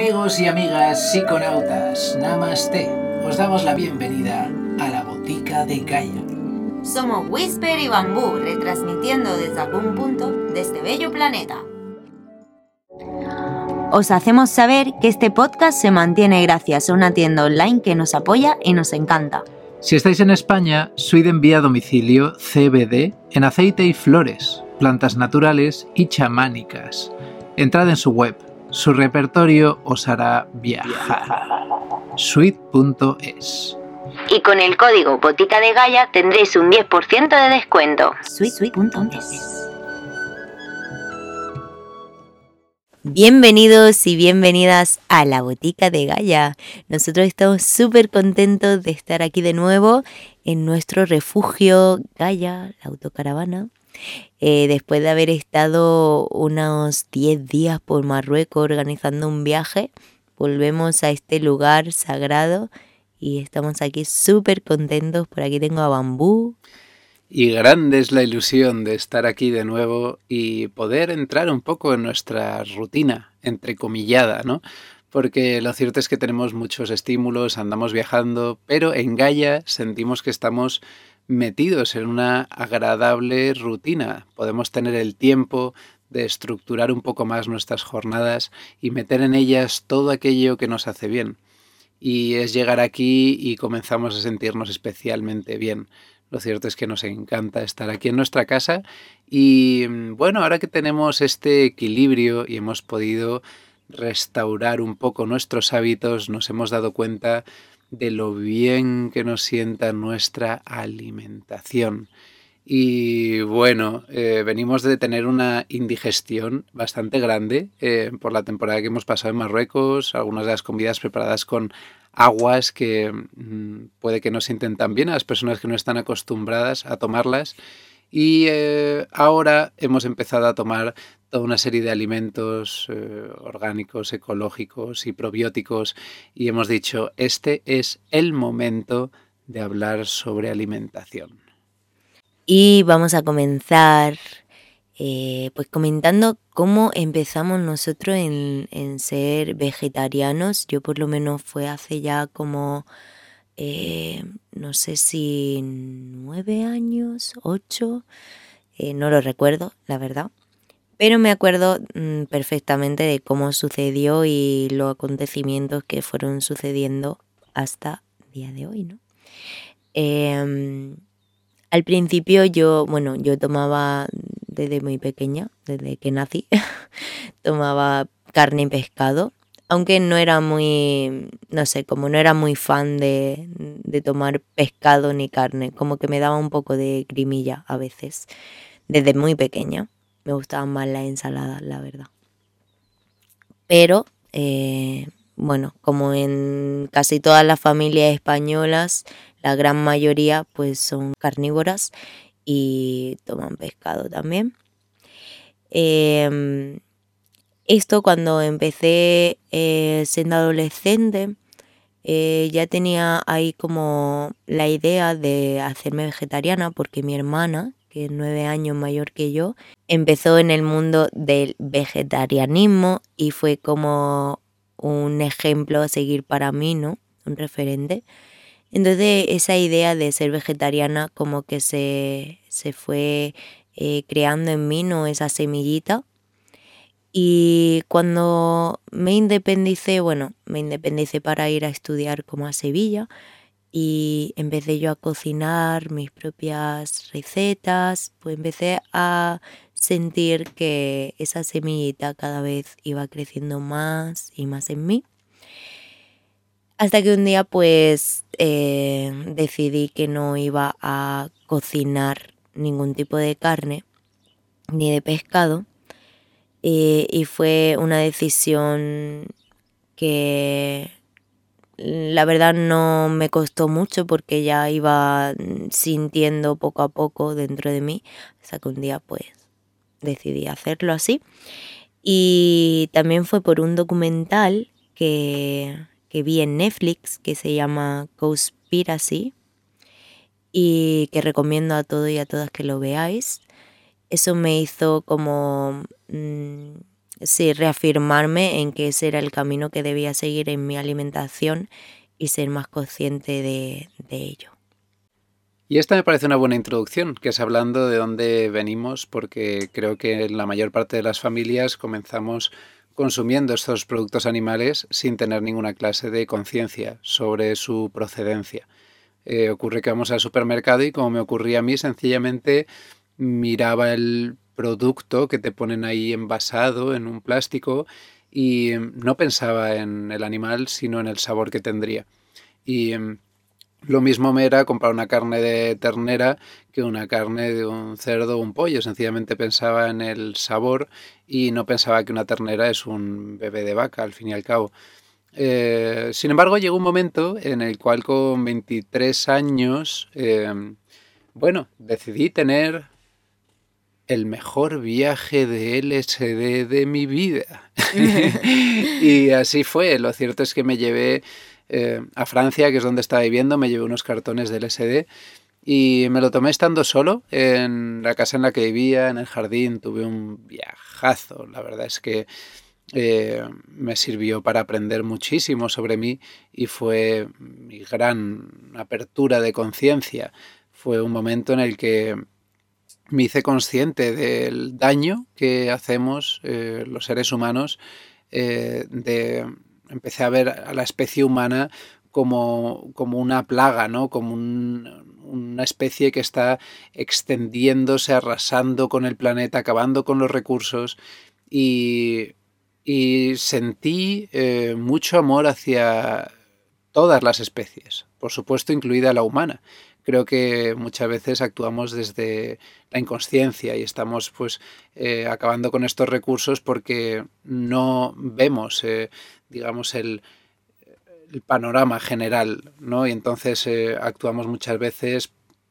Amigos y amigas psiconautas, Namaste. Os damos la bienvenida a la botica de Gaia. Somos Whisper y Bambú, retransmitiendo desde algún punto de este bello planeta. Os hacemos saber que este podcast se mantiene gracias a una tienda online que nos apoya y nos encanta. Si estáis en España, Suid envía a domicilio CBD en aceite y flores, plantas naturales y chamánicas. Entrad en su web, su repertorio os hará viajar. Suite.es Y con el código Botica de Gaia tendréis un 10% de descuento. Suite.es Bienvenidos y bienvenidas a la Botica de Gaia. Nosotros estamos súper contentos de estar aquí de nuevo en nuestro refugio Gaia, la autocaravana. Eh, después de haber estado unos 10 días por Marruecos organizando un viaje, volvemos a este lugar sagrado y estamos aquí súper contentos. Por aquí tengo a Bambú. Y grande es la ilusión de estar aquí de nuevo y poder entrar un poco en nuestra rutina, entrecomillada, ¿no? Porque lo cierto es que tenemos muchos estímulos, andamos viajando, pero en Gaia sentimos que estamos metidos en una agradable rutina. Podemos tener el tiempo de estructurar un poco más nuestras jornadas y meter en ellas todo aquello que nos hace bien. Y es llegar aquí y comenzamos a sentirnos especialmente bien. Lo cierto es que nos encanta estar aquí en nuestra casa y bueno, ahora que tenemos este equilibrio y hemos podido restaurar un poco nuestros hábitos, nos hemos dado cuenta de lo bien que nos sienta nuestra alimentación. Y bueno, eh, venimos de tener una indigestión bastante grande eh, por la temporada que hemos pasado en Marruecos, algunas de las comidas preparadas con aguas que mm, puede que no sienten tan bien a las personas que no están acostumbradas a tomarlas. Y eh, ahora hemos empezado a tomar toda una serie de alimentos eh, orgánicos, ecológicos y probióticos y hemos dicho, este es el momento de hablar sobre alimentación. Y vamos a comenzar eh, pues comentando cómo empezamos nosotros en, en, ser vegetarianos. Yo por lo menos fue hace ya como, eh, no sé si nueve años, ocho, no lo recuerdo, la verdad pero me acuerdo mm, perfectamente de cómo sucedió y los acontecimientos que fueron sucediendo hasta el día de hoy, ¿no? Em, al principio yo, bueno, yo tomaba desde muy pequeña, desde que nací, tomaba carne y pescado, aunque no era muy, no sé, como no era muy fan de, de tomar pescado ni carne, como que me daba un poco de grimilla a veces, desde muy pequeña me gustaban más las ensaladas, la verdad. Pero, eh, bueno, como en casi todas las familias españolas, la gran mayoría pues son carnívoras y toman pescado también. Em, esto cuando empecé eh, siendo adolescente, eh, ya tenía ahí como la idea de hacerme vegetariana porque mi hermana, que es nueve años mayor que yo, empezó en el mundo del vegetarianismo y fue como un ejemplo a seguir para mí, ¿no? Un referente. Entonces esa idea de ser vegetariana como que se, fue eh, creando en mí, ¿no? Esa semillita. Y cuando me independicé, bueno, me independicé para ir a estudiar como a Sevilla, y empecé yo a cocinar mis propias recetas, pues empecé a sentir que esa semillita cada vez iba creciendo más y más en mí. Hasta que un día pues eh, decidí que no iba a cocinar ningún tipo de carne ni de pescado eh, y fue una decisión que la verdad no me costó mucho porque ya iba sintiendo poco a poco dentro de mí, hasta que un día pues decidí hacerlo así. Y también fue por un documental que, que vi en Netflix que se llama Conspiracy y que recomiendo a todos y a todas que lo veáis. Eso me hizo como mm, sí, reafirmarme en que ese era el camino que debía seguir en mi alimentación y ser más consciente de, de ello. Y esta me parece una buena introducción, que es hablando de dónde venimos, porque creo que en la mayor parte de las familias comenzamos consumiendo estos productos animales sin tener ninguna clase de conciencia sobre su procedencia. Eh, ocurre que vamos al supermercado y como me ocurría a mí, sencillamente miraba el producto que te ponen ahí envasado en un plástico y no pensaba en el animal, sino en el sabor que tendría. Y lo mismo me era comprar una carne de ternera que una carne de un cerdo o un pollo. Sencillamente pensaba en el sabor y no pensaba que una ternera es un bebé de vaca, al fin y al cabo. Eh, sin embargo, llegó un momento en el cual con 23 años, em, bueno, decidí tener el mejor viaje de LSD de mi vida. y así fue. Lo cierto es que me llevé eh, a Francia, que es donde estaba viviendo, me llevé unos cartones del SD y me lo tomé estando solo en la casa en la que vivía, en el jardín, tuve un viajazo, la verdad es que eh, me sirvió para aprender muchísimo sobre mí y fue mi gran apertura de conciencia. Fue un momento en el que me hice consciente del daño que hacemos eh, los seres humanos de empecé a ver a la especie humana como, como una plaga, ¿no? como una especie que está extendiéndose, arrasando con el planeta, acabando con los recursos y, y sentí eh, mucho amor hacia todas las especies, por supuesto incluida la humana. Creo que muchas veces actuamos desde la inconsciencia y estamos pues eh, acabando con estos recursos porque no vemos eh, digamos, el, panorama general, ¿no? Y entonces eh, actuamos muchas veces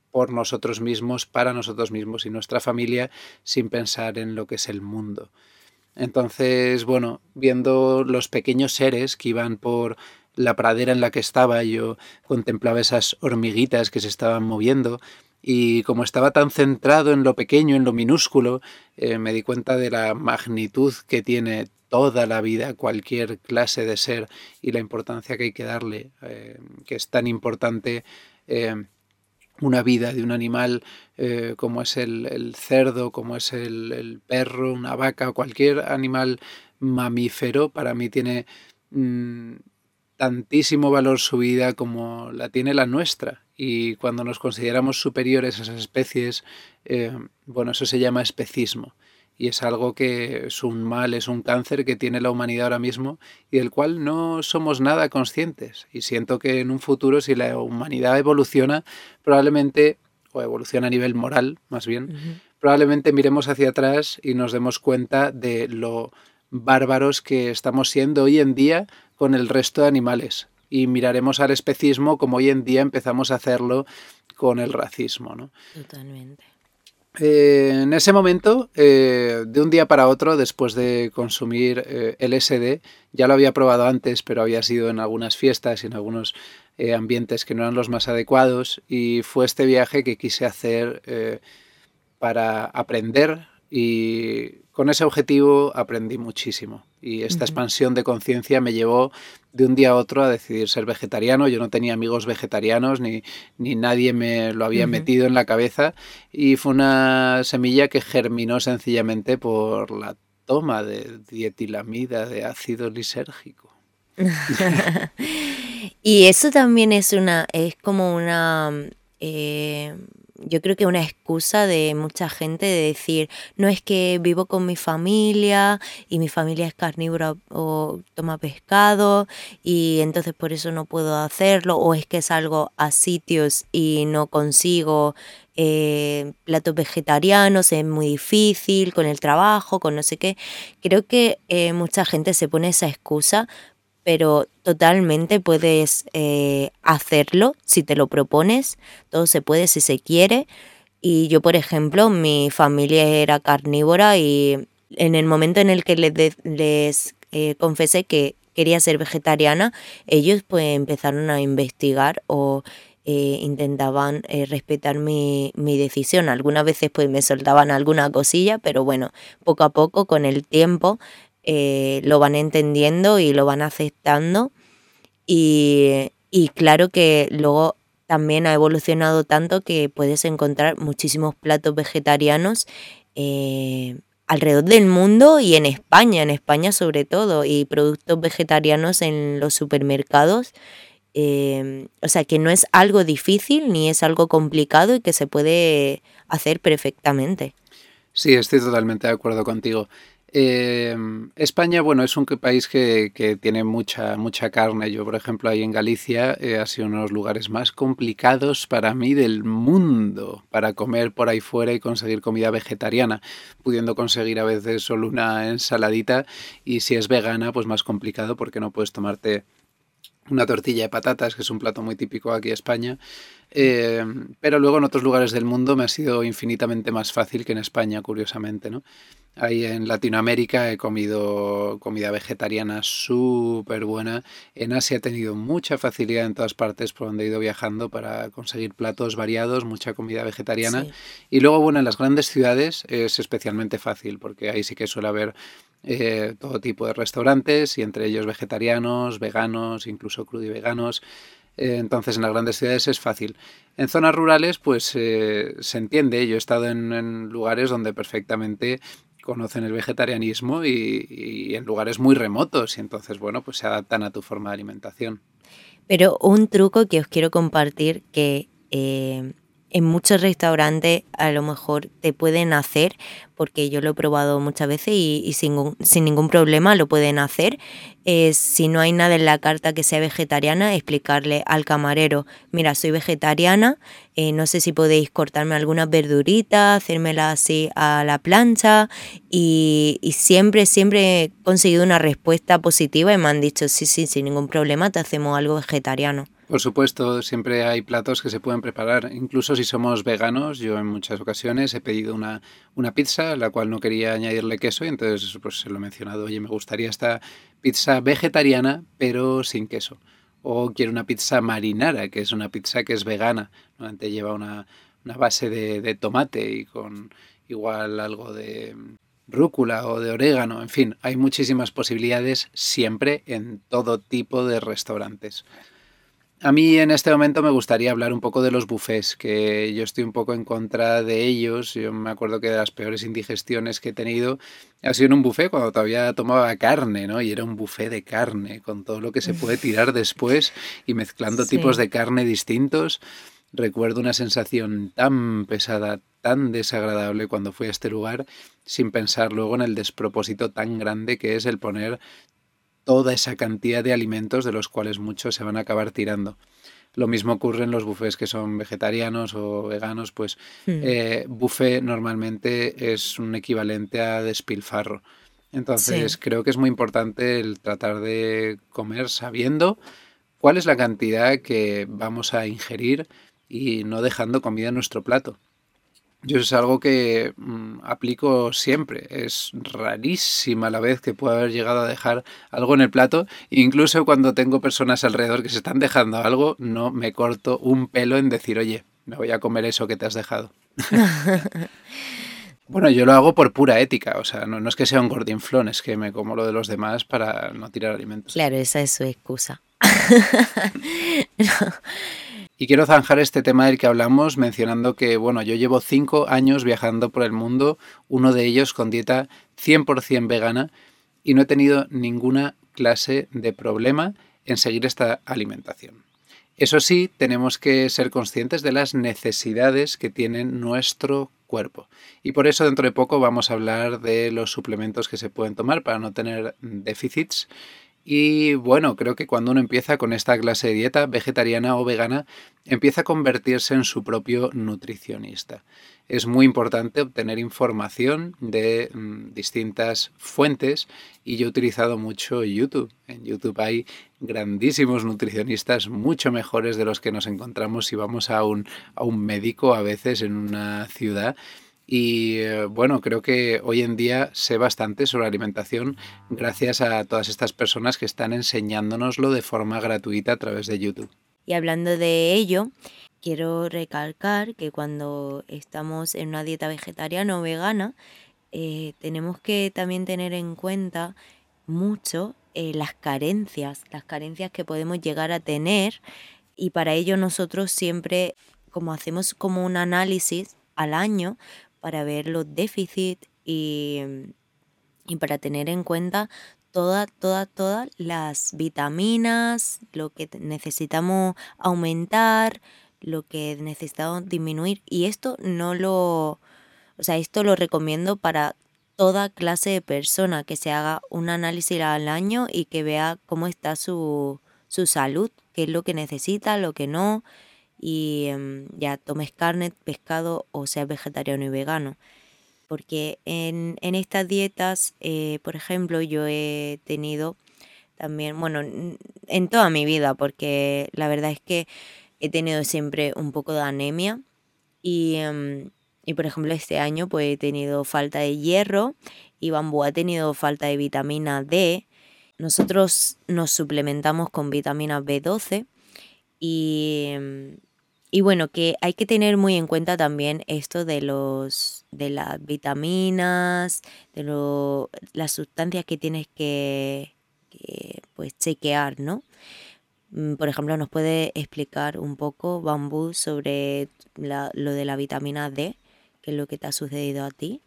por nosotros mismos, para nosotros mismos y nuestra familia, sin pensar en lo que es el mundo. Entonces, bueno, viendo los pequeños seres que iban por la pradera en la que estaba, yo contemplaba esas hormiguitas que se estaban moviendo y como estaba tan centrado en lo pequeño, en lo minúsculo, eh, me di cuenta de la magnitud que tiene toda la vida, cualquier clase de ser y la importancia que hay que darle, eh, que es tan importante eh, una vida de un animal como es el, cerdo, como es el, perro, una vaca, cualquier animal mamífero, para mí tiene mm, tantísimo valor su vida como la tiene la nuestra. Y cuando nos consideramos superiores a esas especies, bueno, eso se llama especismo y es algo que es un mal, es un cáncer que tiene la humanidad ahora mismo y del cual no somos nada conscientes. Y siento que en un futuro, si la humanidad evoluciona, probablemente, o evoluciona a nivel moral más bien, probablemente miremos hacia atrás y nos demos cuenta de lo bárbaros que estamos siendo hoy en día con el resto de animales. Y miraremos al especismo como hoy en día empezamos a hacerlo con el racismo. ¿no? Totalmente. Eh, en ese momento, eh, de un día para otro, después de consumir eh, LSD, ya lo había probado antes, pero había sido en algunas fiestas y en algunos ambientes que no eran los más adecuados, y fue este viaje que quise hacer para aprender y con ese objetivo aprendí muchísimo. Y esta expansión de conciencia me llevó de un día a otro a decidir ser vegetariano. Yo no tenía amigos vegetarianos ni, ni nadie me lo había metido en la cabeza. Y fue una semilla que germinó sencillamente por la toma de dietilamida, de ácido lisérgico. y eso también es una, es como una eh, yo creo que una excusa de mucha gente de decir, no es que vivo con mi familia y mi familia es carnívora o toma pescado y entonces por eso no puedo hacerlo, o es que salgo a sitios y no consigo eh, platos vegetarianos, es muy difícil con el trabajo, con no sé qué. Creo que eh, mucha gente se pone esa excusa pero totalmente puedes eh, hacerlo si te lo propones, todo se puede si se quiere. Y yo, por ejemplo, mi familia era carnívora y en el momento en el que les, eh, confesé que quería ser vegetariana, ellos pues empezaron a investigar o eh, intentaban respetar mi, mi, decisión. Algunas veces pues me soltaban alguna cosilla, pero bueno, poco a poco, con el tiempo, eh, lo van entendiendo y lo van aceptando. Y, claro que luego también ha evolucionado tanto que puedes encontrar muchísimos platos vegetarianos eh, alrededor del mundo y en España, en España sobre todo, y productos vegetarianos en los supermercados. Eh, o sea que no es algo difícil ni es algo complicado y que se puede hacer perfectamente. Sí, estoy totalmente de acuerdo contigo. Eh, España, bueno, es un país que, tiene mucha, mucha carne. Yo, por ejemplo, ahí en Galicia eh, ha sido uno de los lugares más complicados para mí del mundo para comer por ahí fuera y conseguir comida vegetariana, pudiendo conseguir a veces solo una ensaladita y si es vegana, pues más complicado porque no puedes tomarte una tortilla de patatas, que es un plato muy típico aquí en España. Eh, pero luego en otros lugares del mundo me ha sido infinitamente más fácil que en España, curiosamente. ¿no? Ahí en Latinoamérica he comido comida vegetariana súper buena. En Asia he tenido mucha facilidad en todas partes por donde he ido viajando para conseguir platos variados, mucha comida vegetariana. Y luego, bueno, en las grandes ciudades es especialmente fácil porque ahí sí que suele haber eh, todo tipo de restaurantes y entre ellos vegetarianos, veganos, incluso crudo y veganos. Eh, entonces en las grandes ciudades es fácil. En zonas rurales pues eh, se entiende. Yo he estado en, lugares donde perfectamente conocen el vegetarianismo y, en lugares muy remotos y entonces bueno pues se adaptan a tu forma de alimentación. Pero un truco que os quiero compartir que en muchos restaurantes a lo mejor te pueden hacer, porque yo lo he probado muchas veces y, sin, ningún problema lo pueden hacer. si no hay nada en la carta que sea vegetariana, explicarle al camarero, mira, soy vegetariana, eh, no sé si podéis cortarme algunas verduritas, hacérmela así a la plancha y, y siempre, siempre he conseguido una respuesta positiva y me han dicho, sí, sí, sin ningún problema te hacemos algo vegetariano. Por supuesto, siempre hay platos que se pueden preparar. Incluso si somos veganos, yo en muchas ocasiones he pedido una, una pizza la cual no quería añadirle queso y entonces pues se lo he mencionado, oye, me gustaría esta pizza vegetariana pero sin queso. O quiero una pizza marinara, que es una pizza que es vegana. Normalmente lleva una, una base de, de tomate y con igual algo de rúcula o de orégano. En fin, hay muchísimas posibilidades siempre en todo tipo de restaurantes. A mí en este momento me gustaría hablar un poco de los bufés, que yo estoy un poco en contra de ellos. Yo me acuerdo que de las peores indigestiones que he tenido ha sido en un buffet cuando todavía tomaba carne, ¿no? Y era un buffet de carne, con todo lo que se puede tirar después y mezclando tipos de carne distintos. Recuerdo una sensación tan pesada, tan desagradable cuando fui a este lugar, sin pensar luego en el despropósito tan grande que es el poner toda esa cantidad de alimentos de los cuales muchos se van a acabar tirando. Lo mismo ocurre en los buffets que son vegetarianos o veganos, pues hmm. eh, buffet normalmente es un equivalente a despilfarro. Entonces creo que es muy importante el tratar de comer sabiendo cuál es la cantidad que vamos a ingerir y no dejando comida en nuestro plato. Yo es algo que mm, aplico siempre. Es rarísima la vez que puedo haber llegado a dejar algo en el plato. Incluso cuando tengo personas alrededor que se están dejando algo, no me corto un pelo en decir, oye, me voy a comer eso que te has dejado. bueno, yo lo hago por pura ética. O sea, no, no es que sea un gordinflón, es que me como lo de los demás para no tirar alimentos. Claro, esa es su excusa. Y quiero zanjar este tema del que hablamos mencionando que, bueno, yo llevo cinco años viajando por el mundo, uno de ellos con dieta 100% vegana, y no he tenido ninguna clase de problema en seguir esta alimentación. Eso sí, tenemos que ser conscientes de las necesidades que tiene nuestro cuerpo. Y por eso dentro de poco vamos a hablar de los suplementos que se pueden tomar para no tener déficits y bueno, creo que cuando uno empieza con esta clase de dieta vegetariana o vegana, empieza a convertirse en su propio nutricionista. Es muy importante obtener información de mm, distintas fuentes y yo he utilizado mucho YouTube. En YouTube hay grandísimos nutricionistas, mucho mejores de los que nos encontramos si vamos a un, a un médico a veces en una ciudad y eh, bueno, creo que hoy en día sé bastante sobre alimentación gracias a todas estas personas que están enseñándonoslo de forma gratuita a través de YouTube. Y hablando de ello, quiero recalcar que cuando estamos en una dieta vegetariana o vegana, eh, tenemos que también tener en cuenta mucho eh, las carencias, las carencias que podemos llegar a tener y para ello nosotros siempre como hacemos como un análisis al año para ver los déficits y, y para tener en cuenta todas, todas, todas las vitaminas, lo que necesitamos aumentar, lo que necesitamos disminuir. Y esto no lo, o sea, esto lo recomiendo para toda clase de persona, que se haga un análisis al año y que vea cómo está su, su salud, qué es lo que necesita, lo que no, y em, ya tomes carne, pescado o sea vegetariano y vegano porque en, estas dietas, eh, por ejemplo, yo he tenido también, bueno, en toda mi vida, porque la verdad es que he tenido siempre un poco de anemia y, em, y por ejemplo este año pues he tenido falta de hierro y Bambú ha tenido falta de vitamina D. Nosotros nos suplementamos con vitamina B12 y em, y bueno, que hay que tener muy en cuenta también esto de los de las vitaminas, de lo, las sustancias que tienes que, pues chequear, ¿no? Mm, por ejemplo, ¿nos puede explicar un poco, Bambú, sobre lo de la vitamina D? ¿Qué es lo que te ha sucedido a ti?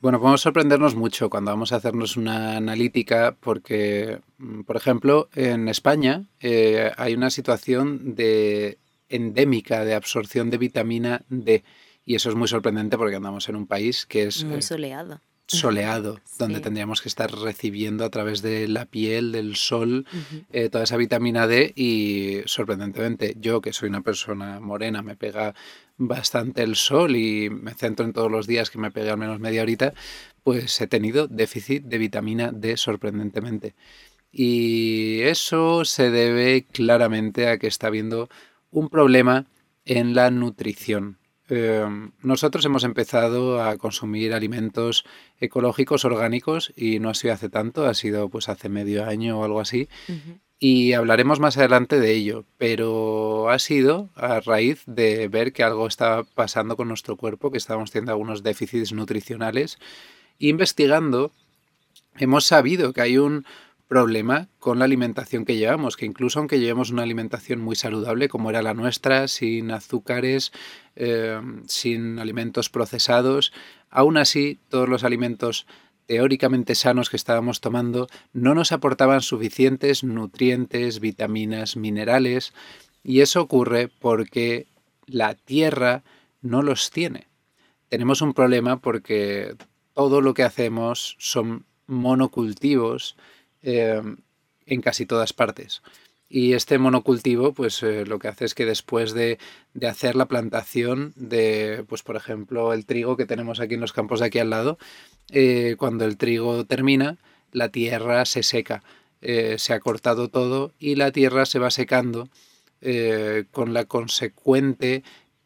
Bueno, podemos sorprendernos mucho cuando vamos a hacernos una analítica porque, mm, por ejemplo, en España eh, hay una situación de endémica de absorción de vitamina D. Y eso es muy sorprendente porque andamos en un país que es... Muy eh, soleado. Soleado, donde tendríamos que estar recibiendo a través de la piel, del sol, eh, toda esa vitamina D y sorprendentemente yo, que soy una persona morena, me pega bastante el sol y me centro en todos los días que me pegue al menos media horita, pues he tenido déficit de vitamina D sorprendentemente. Y eso se debe claramente a que está habiendo un problema en la nutrición. Em, nosotros hemos empezado a consumir alimentos ecológicos, orgánicos, y no ha sido hace tanto, ha sido pues hace medio año o algo así. Y hablaremos más adelante de ello, pero ha sido a raíz de ver que algo estaba pasando con nuestro cuerpo, que estábamos teniendo algunos déficits nutricionales. Investigando, hemos sabido que hay un problema con la alimentación que llevamos, que incluso aunque llevemos una alimentación muy saludable como era la nuestra, sin azúcares, eh, sin alimentos procesados, aún así todos los alimentos teóricamente sanos que estábamos tomando no nos aportaban suficientes nutrientes, vitaminas, minerales, y eso ocurre porque la tierra no los tiene. Tenemos un problema porque todo lo que hacemos son monocultivos, eh, en casi todas partes. Y este monocultivo, pues eh, lo que hace es que después de, hacer la plantación de, pues por ejemplo, el trigo que tenemos aquí en los campos de aquí al lado, eh, cuando el trigo termina, la tierra se seca, se ha cortado todo y la tierra se va secando con la consecuente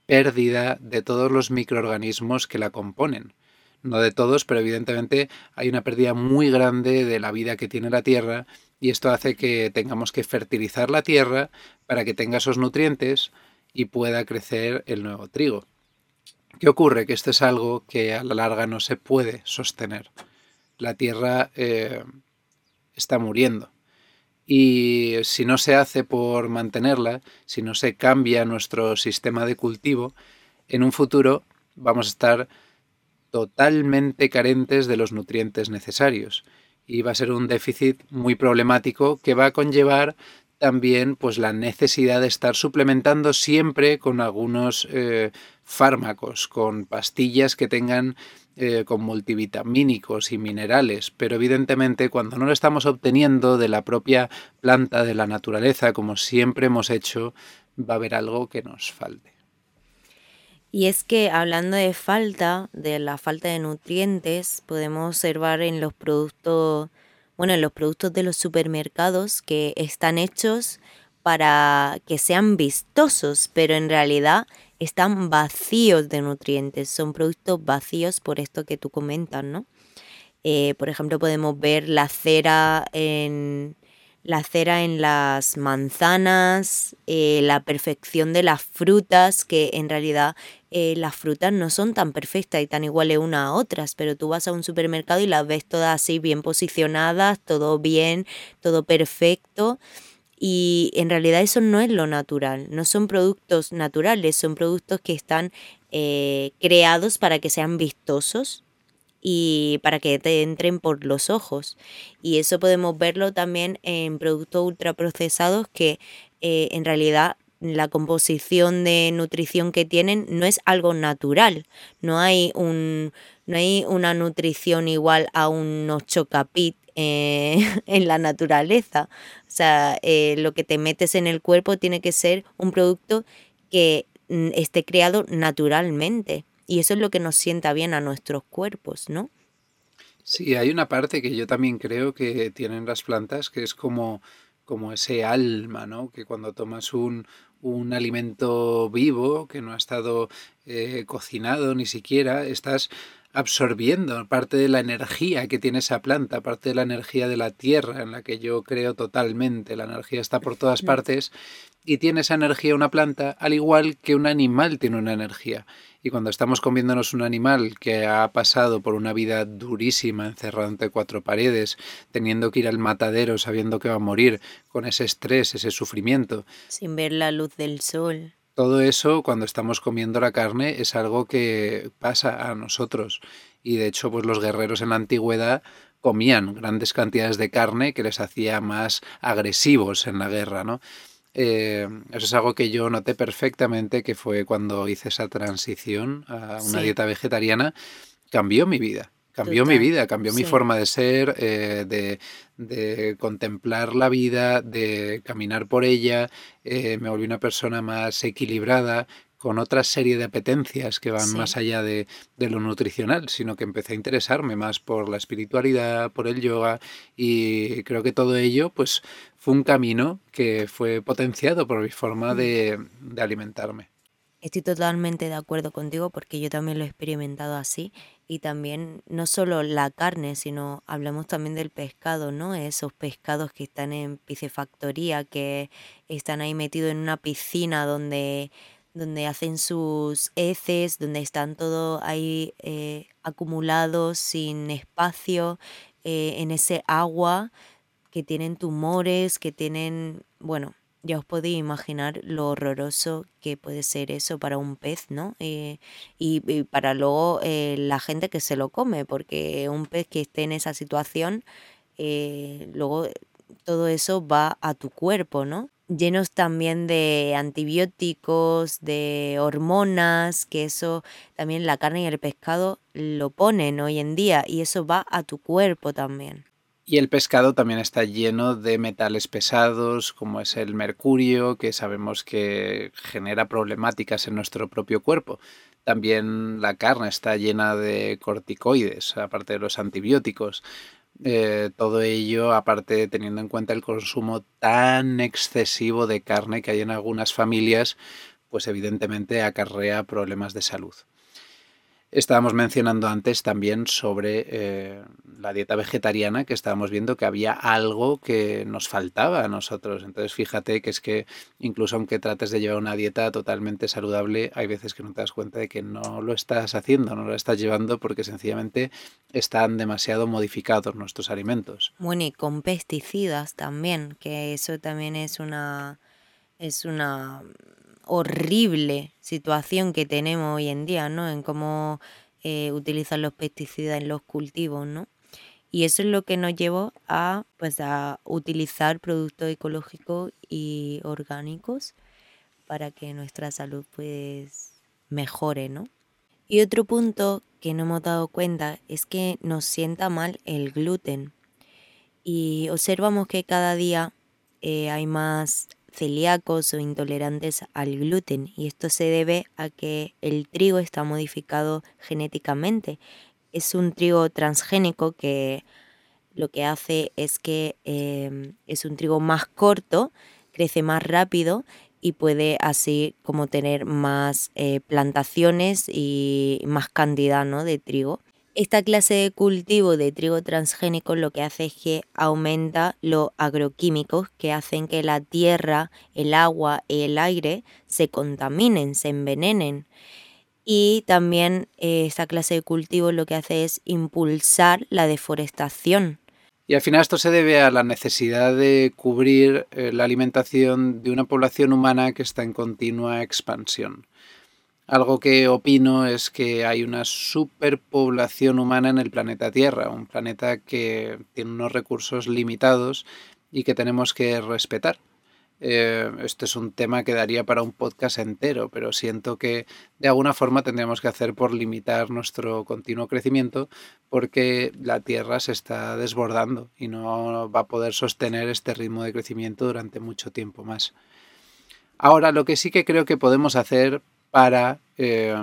pérdida de todos los microorganismos que la componen no de todos, pero evidentemente hay una pérdida muy grande de la vida que tiene la tierra y esto hace que tengamos que fertilizar la tierra para que tenga esos nutrientes y pueda crecer el nuevo trigo. ¿Qué ocurre? Que esto es algo que a la larga no se puede sostener. La tierra eh, está muriendo. Y si no se hace por mantenerla, si no se cambia nuestro sistema de cultivo, en un futuro vamos a estar totalmente carentes de los nutrientes necesarios y va a ser un déficit muy problemático que va a conllevar también pues la necesidad de estar suplementando siempre con algunos eh, fármacos, con pastillas que tengan eh, con multivitamínicos y minerales, pero evidentemente cuando no lo estamos obteniendo de la propia planta, de la naturaleza, como siempre hemos hecho, va a haber algo que nos falte. Y es que hablando de falta, de la falta de nutrientes, podemos observar en los productos, bueno, en los productos de los supermercados que están hechos para que sean vistosos, pero en realidad están vacíos de nutrientes, son productos vacíos por esto que tú comentas, ¿no? Eh, por ejemplo, podemos ver la cera en, la cera en las manzanas, eh, la perfección de las frutas, que en realidad eh, las frutas no son tan perfectas y tan iguales unas a otras, pero tú vas a un supermercado y las ves todas así bien posicionadas, todo bien, todo perfecto. Y en realidad eso no es lo natural, no son productos naturales, son productos que están eh, creados para que sean vistosos y para que te entren por los ojos. Y eso podemos verlo también en productos ultraprocesados que eh, en realidad la composición de nutrición que tienen no es algo natural. No hay, un, no hay una nutrición igual a unos chocapit eh, en la naturaleza. O sea, eh, lo que te metes en el cuerpo tiene que ser un producto que mm, esté creado naturalmente. Y eso es lo que nos sienta bien a nuestros cuerpos, ¿no? Sí, hay una parte que yo también creo que tienen las plantas, que es como, como ese alma, ¿no? Que cuando tomas un, un alimento vivo, que no ha estado eh, cocinado ni siquiera, estás absorbiendo parte de la energía que tiene esa planta, parte de la energía de la tierra en la que yo creo totalmente. La energía está por todas partes y tiene esa energía una planta al igual que un animal tiene una energía. Y cuando estamos comiéndonos un animal que ha pasado por una vida durísima, encerrado entre cuatro paredes, teniendo que ir al matadero sabiendo que va a morir, con ese estrés, ese sufrimiento. Sin ver la luz del sol. Todo eso, cuando estamos comiendo la carne, es algo que pasa a nosotros. Y de hecho, pues los guerreros en la antigüedad comían grandes cantidades de carne que les hacía más agresivos en la guerra, ¿no? Eh, eso es algo que yo noté perfectamente que fue cuando hice esa transición a una dieta vegetariana. Cambió mi vida. Cambió mi vida, cambió mi forma de ser, eh, de, de, contemplar la vida, de caminar por ella. Eh, me volví una persona más equilibrada, con otra serie de apetencias que van más allá de, de, lo nutricional, sino que empecé a interesarme más por la espiritualidad, por el yoga y creo que todo ello pues fue un camino que fue potenciado por mi forma mm. de, de alimentarme. Estoy totalmente de acuerdo contigo porque yo también lo he experimentado así y también no solo la carne, sino hablamos también del pescado, ¿no? Esos pescados que están en piscifactoría, que están ahí metidos en una piscina donde donde hacen sus heces, donde están todo ahí eh, acumulados sin espacio eh, en ese agua, que tienen tumores, que tienen, bueno, ya os podéis imaginar lo horroroso que puede ser eso para un pez, ¿no? Eh, y, para luego la gente que se lo come, porque un pez que esté en esa situación, luego todo eso va a tu cuerpo, ¿no? llenos también de antibióticos, de hormonas, que eso también la carne y el pescado lo ponen hoy en día y eso va a tu cuerpo también. Y el pescado también está lleno de metales pesados, como es el mercurio, que sabemos que genera problemáticas en nuestro propio cuerpo. También la carne está llena de corticoides, aparte de los antibióticos. Eh, todo ello, aparte teniendo en cuenta el consumo tan excesivo de carne que hay en algunas familias, pues evidentemente acarrea problemas de salud. Estábamos mencionando antes también sobre eh, la dieta vegetariana, que estábamos viendo que había algo que nos faltaba a nosotros. Entonces fíjate que es que incluso aunque trates de llevar una dieta totalmente saludable, hay veces que no te das cuenta de que no lo estás haciendo, no lo estás llevando porque sencillamente están demasiado modificados nuestros alimentos. Bueno, y con pesticidas también, que eso también es una... es una horrible situación que tenemos hoy en día, ¿no? En cómo eh, utilizan los pesticidas en los cultivos, ¿no? Y eso es lo que nos llevó a, pues, a utilizar productos ecológicos y orgánicos para que nuestra salud pues mejore, ¿no? Y otro punto que no hemos dado cuenta es que nos sienta mal el gluten. Y observamos que cada día eh, hay más celíacos o intolerantes al gluten y esto se debe a que el trigo está modificado genéticamente. Es un trigo transgénico que lo que hace es que em, es un trigo más corto, crece más rápido y puede así como tener más eh, plantaciones y más cantidad ¿no? de trigo. Esta clase de cultivo de trigo transgénico lo que hace es que aumenta los agroquímicos que hacen que la tierra, el agua y el aire se contaminen, se envenenen. Y también eh, esta clase de cultivo lo que hace es impulsar la deforestación. Y al final esto se debe a la necesidad de cubrir eh, la alimentación de una población humana que está en continua expansión. Algo que opino es que hay una superpoblación humana en el planeta Tierra, un planeta que tiene unos recursos limitados y que tenemos que respetar. Eh, este es un tema que daría para un podcast entero, pero siento que de alguna forma tendríamos que hacer por limitar nuestro continuo crecimiento porque la Tierra se está desbordando y no va a poder sostener este ritmo de crecimiento durante mucho tiempo más. Ahora, lo que sí que creo que podemos hacer para eh,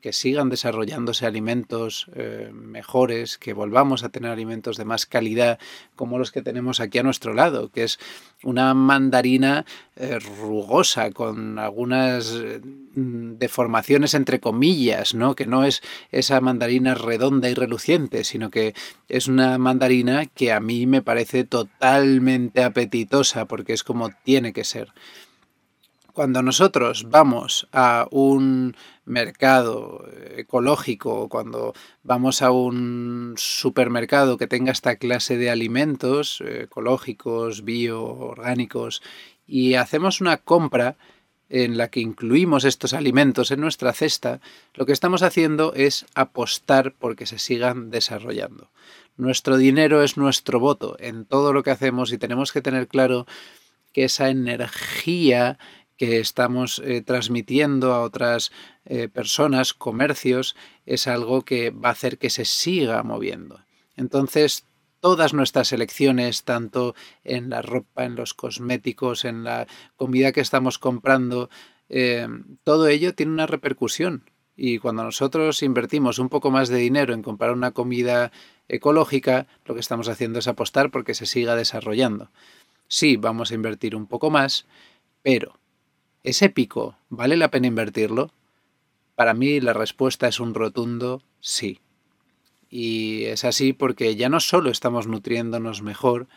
que sigan desarrollándose alimentos eh, mejores, que volvamos a tener alimentos de más calidad como los que tenemos aquí a nuestro lado, que es una mandarina eh, rugosa con algunas mm, deformaciones entre comillas, ¿no? que no es esa mandarina redonda y reluciente, sino que es una mandarina que a mí me parece totalmente apetitosa porque es como tiene que ser cuando nosotros vamos a un mercado ecológico, cuando vamos a un supermercado que tenga esta clase de alimentos ecológicos, bio, orgánicos, y hacemos una compra en la que incluimos estos alimentos en nuestra cesta, lo que estamos haciendo es apostar porque se sigan desarrollando. Nuestro dinero es nuestro voto en todo lo que hacemos y tenemos que tener claro que esa energía que estamos eh, transmitiendo a otras eh, personas, comercios, es algo que va a hacer que se siga moviendo. Entonces, todas nuestras elecciones, tanto en la ropa, en los cosméticos, en la comida que estamos comprando, eh, todo ello tiene una repercusión. Y cuando nosotros invertimos un poco más de dinero en comprar una comida ecológica, lo que estamos haciendo es apostar porque se siga desarrollando. Sí, vamos a invertir un poco más, pero ¿Es épico? ¿Vale la pena invertirlo? Para mí la respuesta es un rotundo sí. Y es así porque ya no solo estamos nutriéndonos mejor,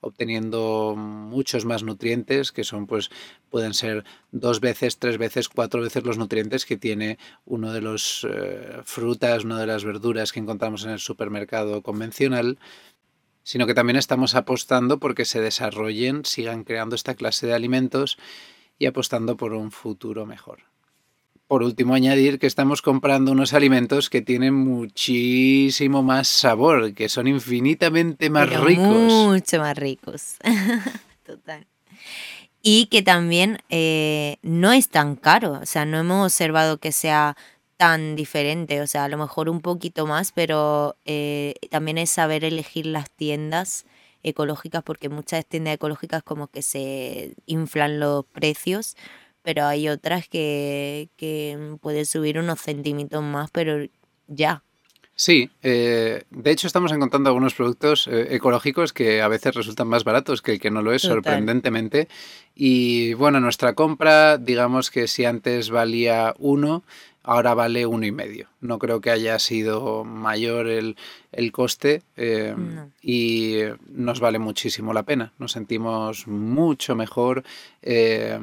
obteniendo muchos más nutrientes, que son, pues, pueden ser dos veces, tres veces, cuatro veces los nutrientes que tiene uno de los eh, frutas, una de las verduras que encontramos en el supermercado convencional, sino que también estamos apostando porque se desarrollen, sigan creando esta clase de alimentos y apostando por un futuro mejor. Por último, añadir que estamos comprando unos alimentos que tienen muchísimo más sabor, que son infinitamente más ricos. Mucho más ricos. Total. Y que también eh, no es tan caro, o sea, no hemos observado que sea tan diferente, o sea, a lo mejor un poquito más, pero eh, también es saber elegir las tiendas ecológicas porque muchas tiendas ecológicas como que se inflan los precios, pero hay otras que, que pueden subir unos centímetros más, pero ya. Sí, eh, de hecho estamos encontrando algunos productos eh, ecológicos que a veces resultan más baratos que el que no lo es, sorprendentemente. Y bueno, nuestra compra, digamos que si antes valía uno, ahora vale uno y medio. No creo que haya sido mayor el, coste eh, y nos vale muchísimo la pena. Nos sentimos mucho mejor. Eh,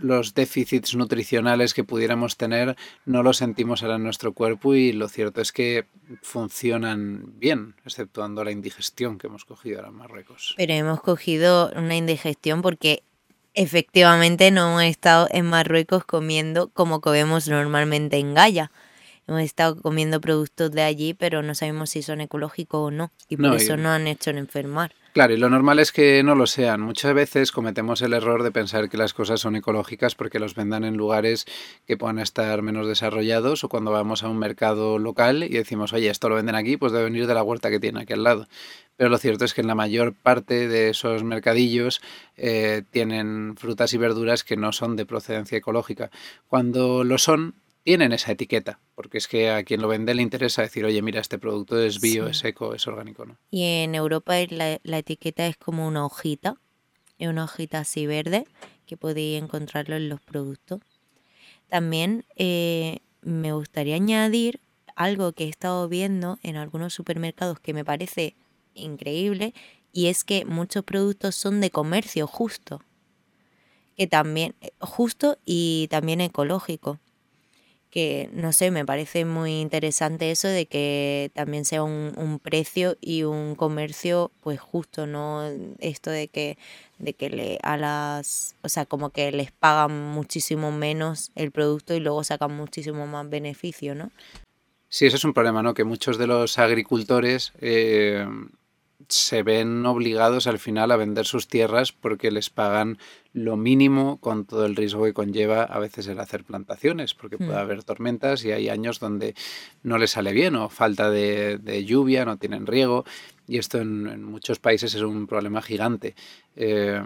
los déficits nutricionales que pudiéramos tener no los sentimos ahora en nuestro cuerpo y lo cierto es que funcionan bien, exceptuando la indigestión que hemos cogido ahora en Marruecos. Pero hemos cogido una indigestión porque efectivamente no hemos estado en Marruecos comiendo como comemos normalmente en Gaia. Hemos estado comiendo productos de allí, pero no sabemos si son ecológicos o no. Y por eso no han hecho en enfermar. Claro, y lo normal es que no lo sean. Muchas veces cometemos el error de pensar que las cosas son ecológicas porque los vendan en lugares que puedan estar menos desarrollados o cuando vamos a un mercado local y decimos, oye, esto lo venden aquí, pues debe venir de la huerta que tiene aquí al lado. Pero lo cierto es que en la mayor parte de esos mercadillos eh, tienen frutas y verduras que no son de procedencia ecológica. Cuando lo son, tienen esa etiqueta, porque es que a quien lo vende le interesa decir, oye, mira, este producto es bio, es eco, es orgánico, ¿no? Y en Europa la, la, etiqueta es como una hojita, es una hojita así verde, que podéis encontrarlo en los productos. También eh, me gustaría añadir algo que he estado viendo en algunos supermercados que me parece increíble, y es que muchos productos son de comercio justo, que también, eh, justo y también ecológico que no sé, me parece muy interesante eso de que también sea un, precio y un comercio pues justo, ¿no? Esto de que, de que le a las, o sea, como que les pagan muchísimo menos el producto y luego sacan muchísimo más beneficio, ¿no? Sí, eso es un problema, ¿no? Que muchos de los agricultores eh, se ven obligados al final a vender sus tierras porque les pagan lo mínimo con todo el riesgo que conlleva a veces el hacer plantaciones, porque puede mm. haber tormentas y hay años donde no les sale bien o falta de, de lluvia, no tienen riego y esto en, muchos países es un problema gigante, eh,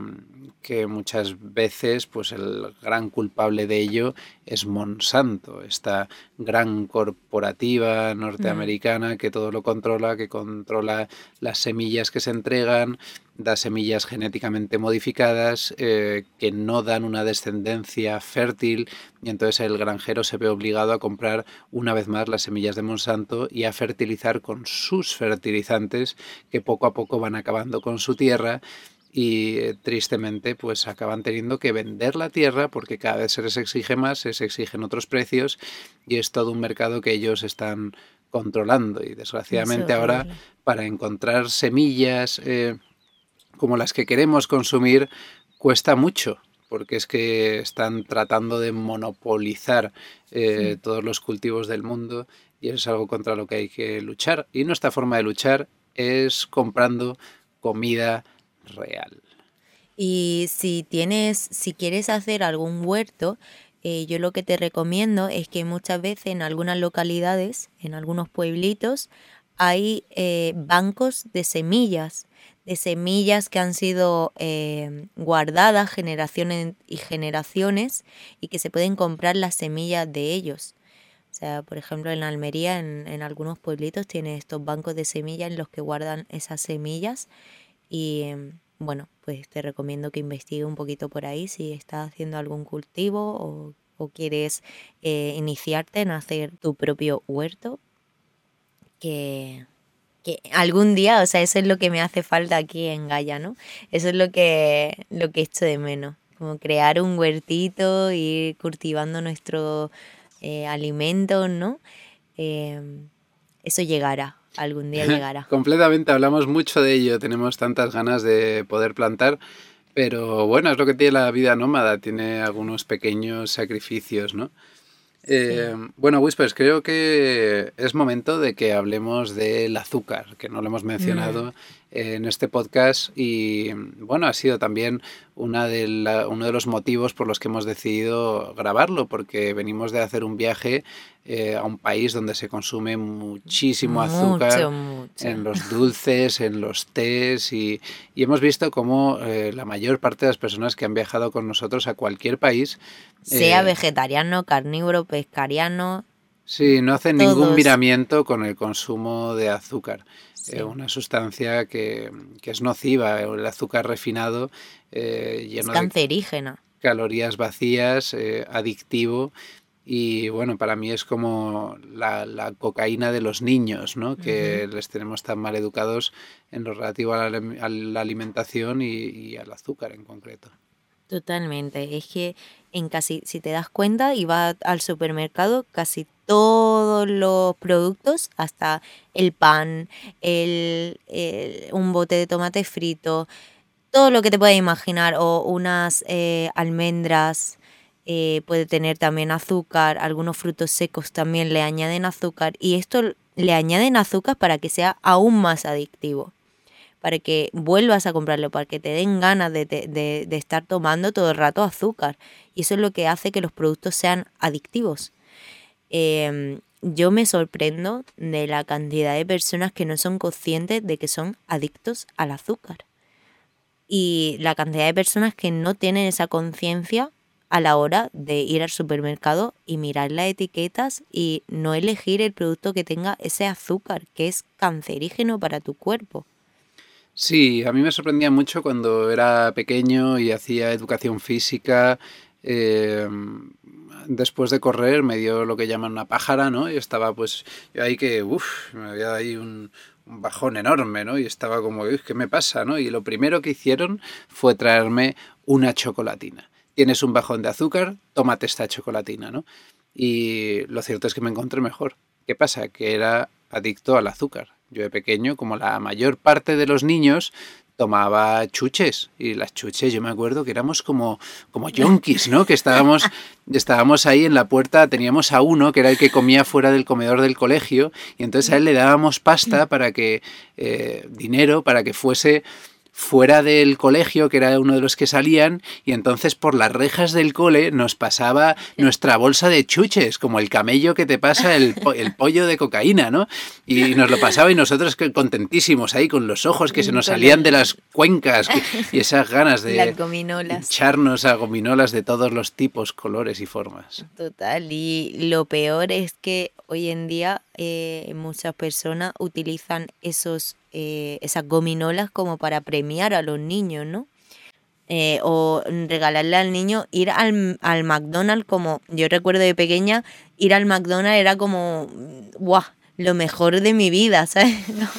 que muchas veces pues el gran culpable de ello es Monsanto, esta gran corporativa norteamericana que todo lo controla, que controla las semillas que se entregan, da semillas genéticamente modificadas eh, que no dan una descendencia fértil y entonces el granjero se ve obligado a comprar una vez más las semillas de Monsanto y a fertilizar con sus fertilizantes que poco a poco van acabando con su tierra y eh, tristemente pues acaban teniendo que vender la tierra porque cada vez se les exige más, se les exigen otros precios y es todo un mercado que ellos están controlando. Y desgraciadamente ahora para encontrar semillas eh, como las que queremos consumir cuesta mucho, porque es que están tratando de monopolizar eh, todos los cultivos del mundo y eso es algo contra lo que hay que luchar. Y nuestra forma de luchar es comprando comida real. Y si tienes, si quieres hacer algún huerto, eh, yo lo que te recomiendo es que muchas veces en algunas localidades, en algunos pueblitos, hay eh, bancos de semillas de semillas que han sido eh, guardadas generaciones y generaciones y que se pueden comprar las semillas de ellos. O sea, por ejemplo, en Almería, en, en algunos pueblitos, tiene estos bancos de semillas en los que guardan esas semillas. Y bueno, pues te recomiendo que investigue un poquito por ahí si estás haciendo algún cultivo o, o quieres eh, iniciarte en hacer tu propio huerto. Que, que algún día, o sea, eso es lo que me hace falta aquí en Gaia, ¿no? Eso es lo que, lo que echo de menos, como crear un huertito, ir cultivando nuestro eh, alimento, ¿no? Em, eso llegará, algún día llegará. Completamente, hablamos mucho de ello, tenemos tantas ganas de poder plantar, pero bueno, es lo que tiene la vida nómada, tiene algunos pequeños sacrificios, ¿no? Eh, bueno, Whispers, creo que es momento de que hablemos del azúcar, que no lo hemos mencionado mm. En este podcast y bueno, ha sido también una de uno de los motivos por los que hemos decidido grabarlo, porque venimos de hacer un viaje eh, a un país donde se consume muchísimo azúcar en los dulces, en los tés y, hemos visto cómo eh, la mayor parte de las personas que han viajado con nosotros a cualquier país... Sea eh, vegetariano, carnívoro, pescariano... Sí, no hacen ningún miramiento con el consumo de azúcar. una sustancia que, es nociva, el azúcar refinado, lleno es cancerígena. de calorías vacías, adictivo y bueno, para mí es como la, cocaína de los niños, ¿no? Que les tenemos tan mal educados en lo relativo a la, alimentación y, al azúcar en concreto. Totalmente. Es que en casi, si te das cuenta y vas al supermercado, casi todos los productos, hasta el pan, el, un bote de tomate frito, todo lo que te puedas imaginar, o unas eh, almendras, eh, puede tener también azúcar, algunos frutos secos también le añaden azúcar y esto le añaden azúcar para que sea aún más adictivo, para que vuelvas a comprarlo, para que te den ganas de, estar tomando todo el rato azúcar y eso es lo que hace que los productos sean adictivos. Em, yo me sorprendo de la cantidad de personas que no son conscientes de que son adictos al azúcar. Y la cantidad de personas que no tienen esa conciencia a la hora de ir al supermercado y mirar las etiquetas y no elegir el producto que tenga ese azúcar que es cancerígeno para tu cuerpo. Sí, a mí me sorprendía mucho cuando era pequeño y hacía educación física. Em, después de correr me dio lo que llaman una pájara, ¿no? Y estaba pues yo ahí que, uff, me había ahí un, bajón enorme, ¿no? Y estaba como, ¿qué me pasa, no? Y lo primero que hicieron fue traerme una chocolatina tienes un bajón de azúcar, tómate esta chocolatina, ¿no? y lo cierto es que me encontré mejor. ¿Qué pasa? Que era adicto al azúcar. Yo de pequeño, como la mayor parte de los niños, tomaba chuches y las chuches yo me acuerdo que éramos como como yonkis, ¿no? Que estábamos estábamos ahí en la puerta, teníamos a uno que era el que comía fuera del comedor del colegio y entonces a él le dábamos pasta para que eh, dinero para que fuese fuera del colegio, que era uno de los que salían, y entonces por las rejas del cole nos pasaba nuestra bolsa de chuches, como el camello que te pasa el, el pollo de cocaína, ¿no? Y nos lo pasaba y nosotros contentísimos ahí con los ojos que se nos salían de las cuencas y esas ganas de echarnos a gominolas de todos los tipos, colores y formas. Total, y lo peor es que hoy en día eh, muchas personas utilizan esos eh, esas gominolas como para premiar a los niños, ¿no? Eh, o regalarle al niño ir al, al, McDonald's como yo recuerdo de pequeña ir al McDonald's era como guau lo mejor de mi vida ¿sabes?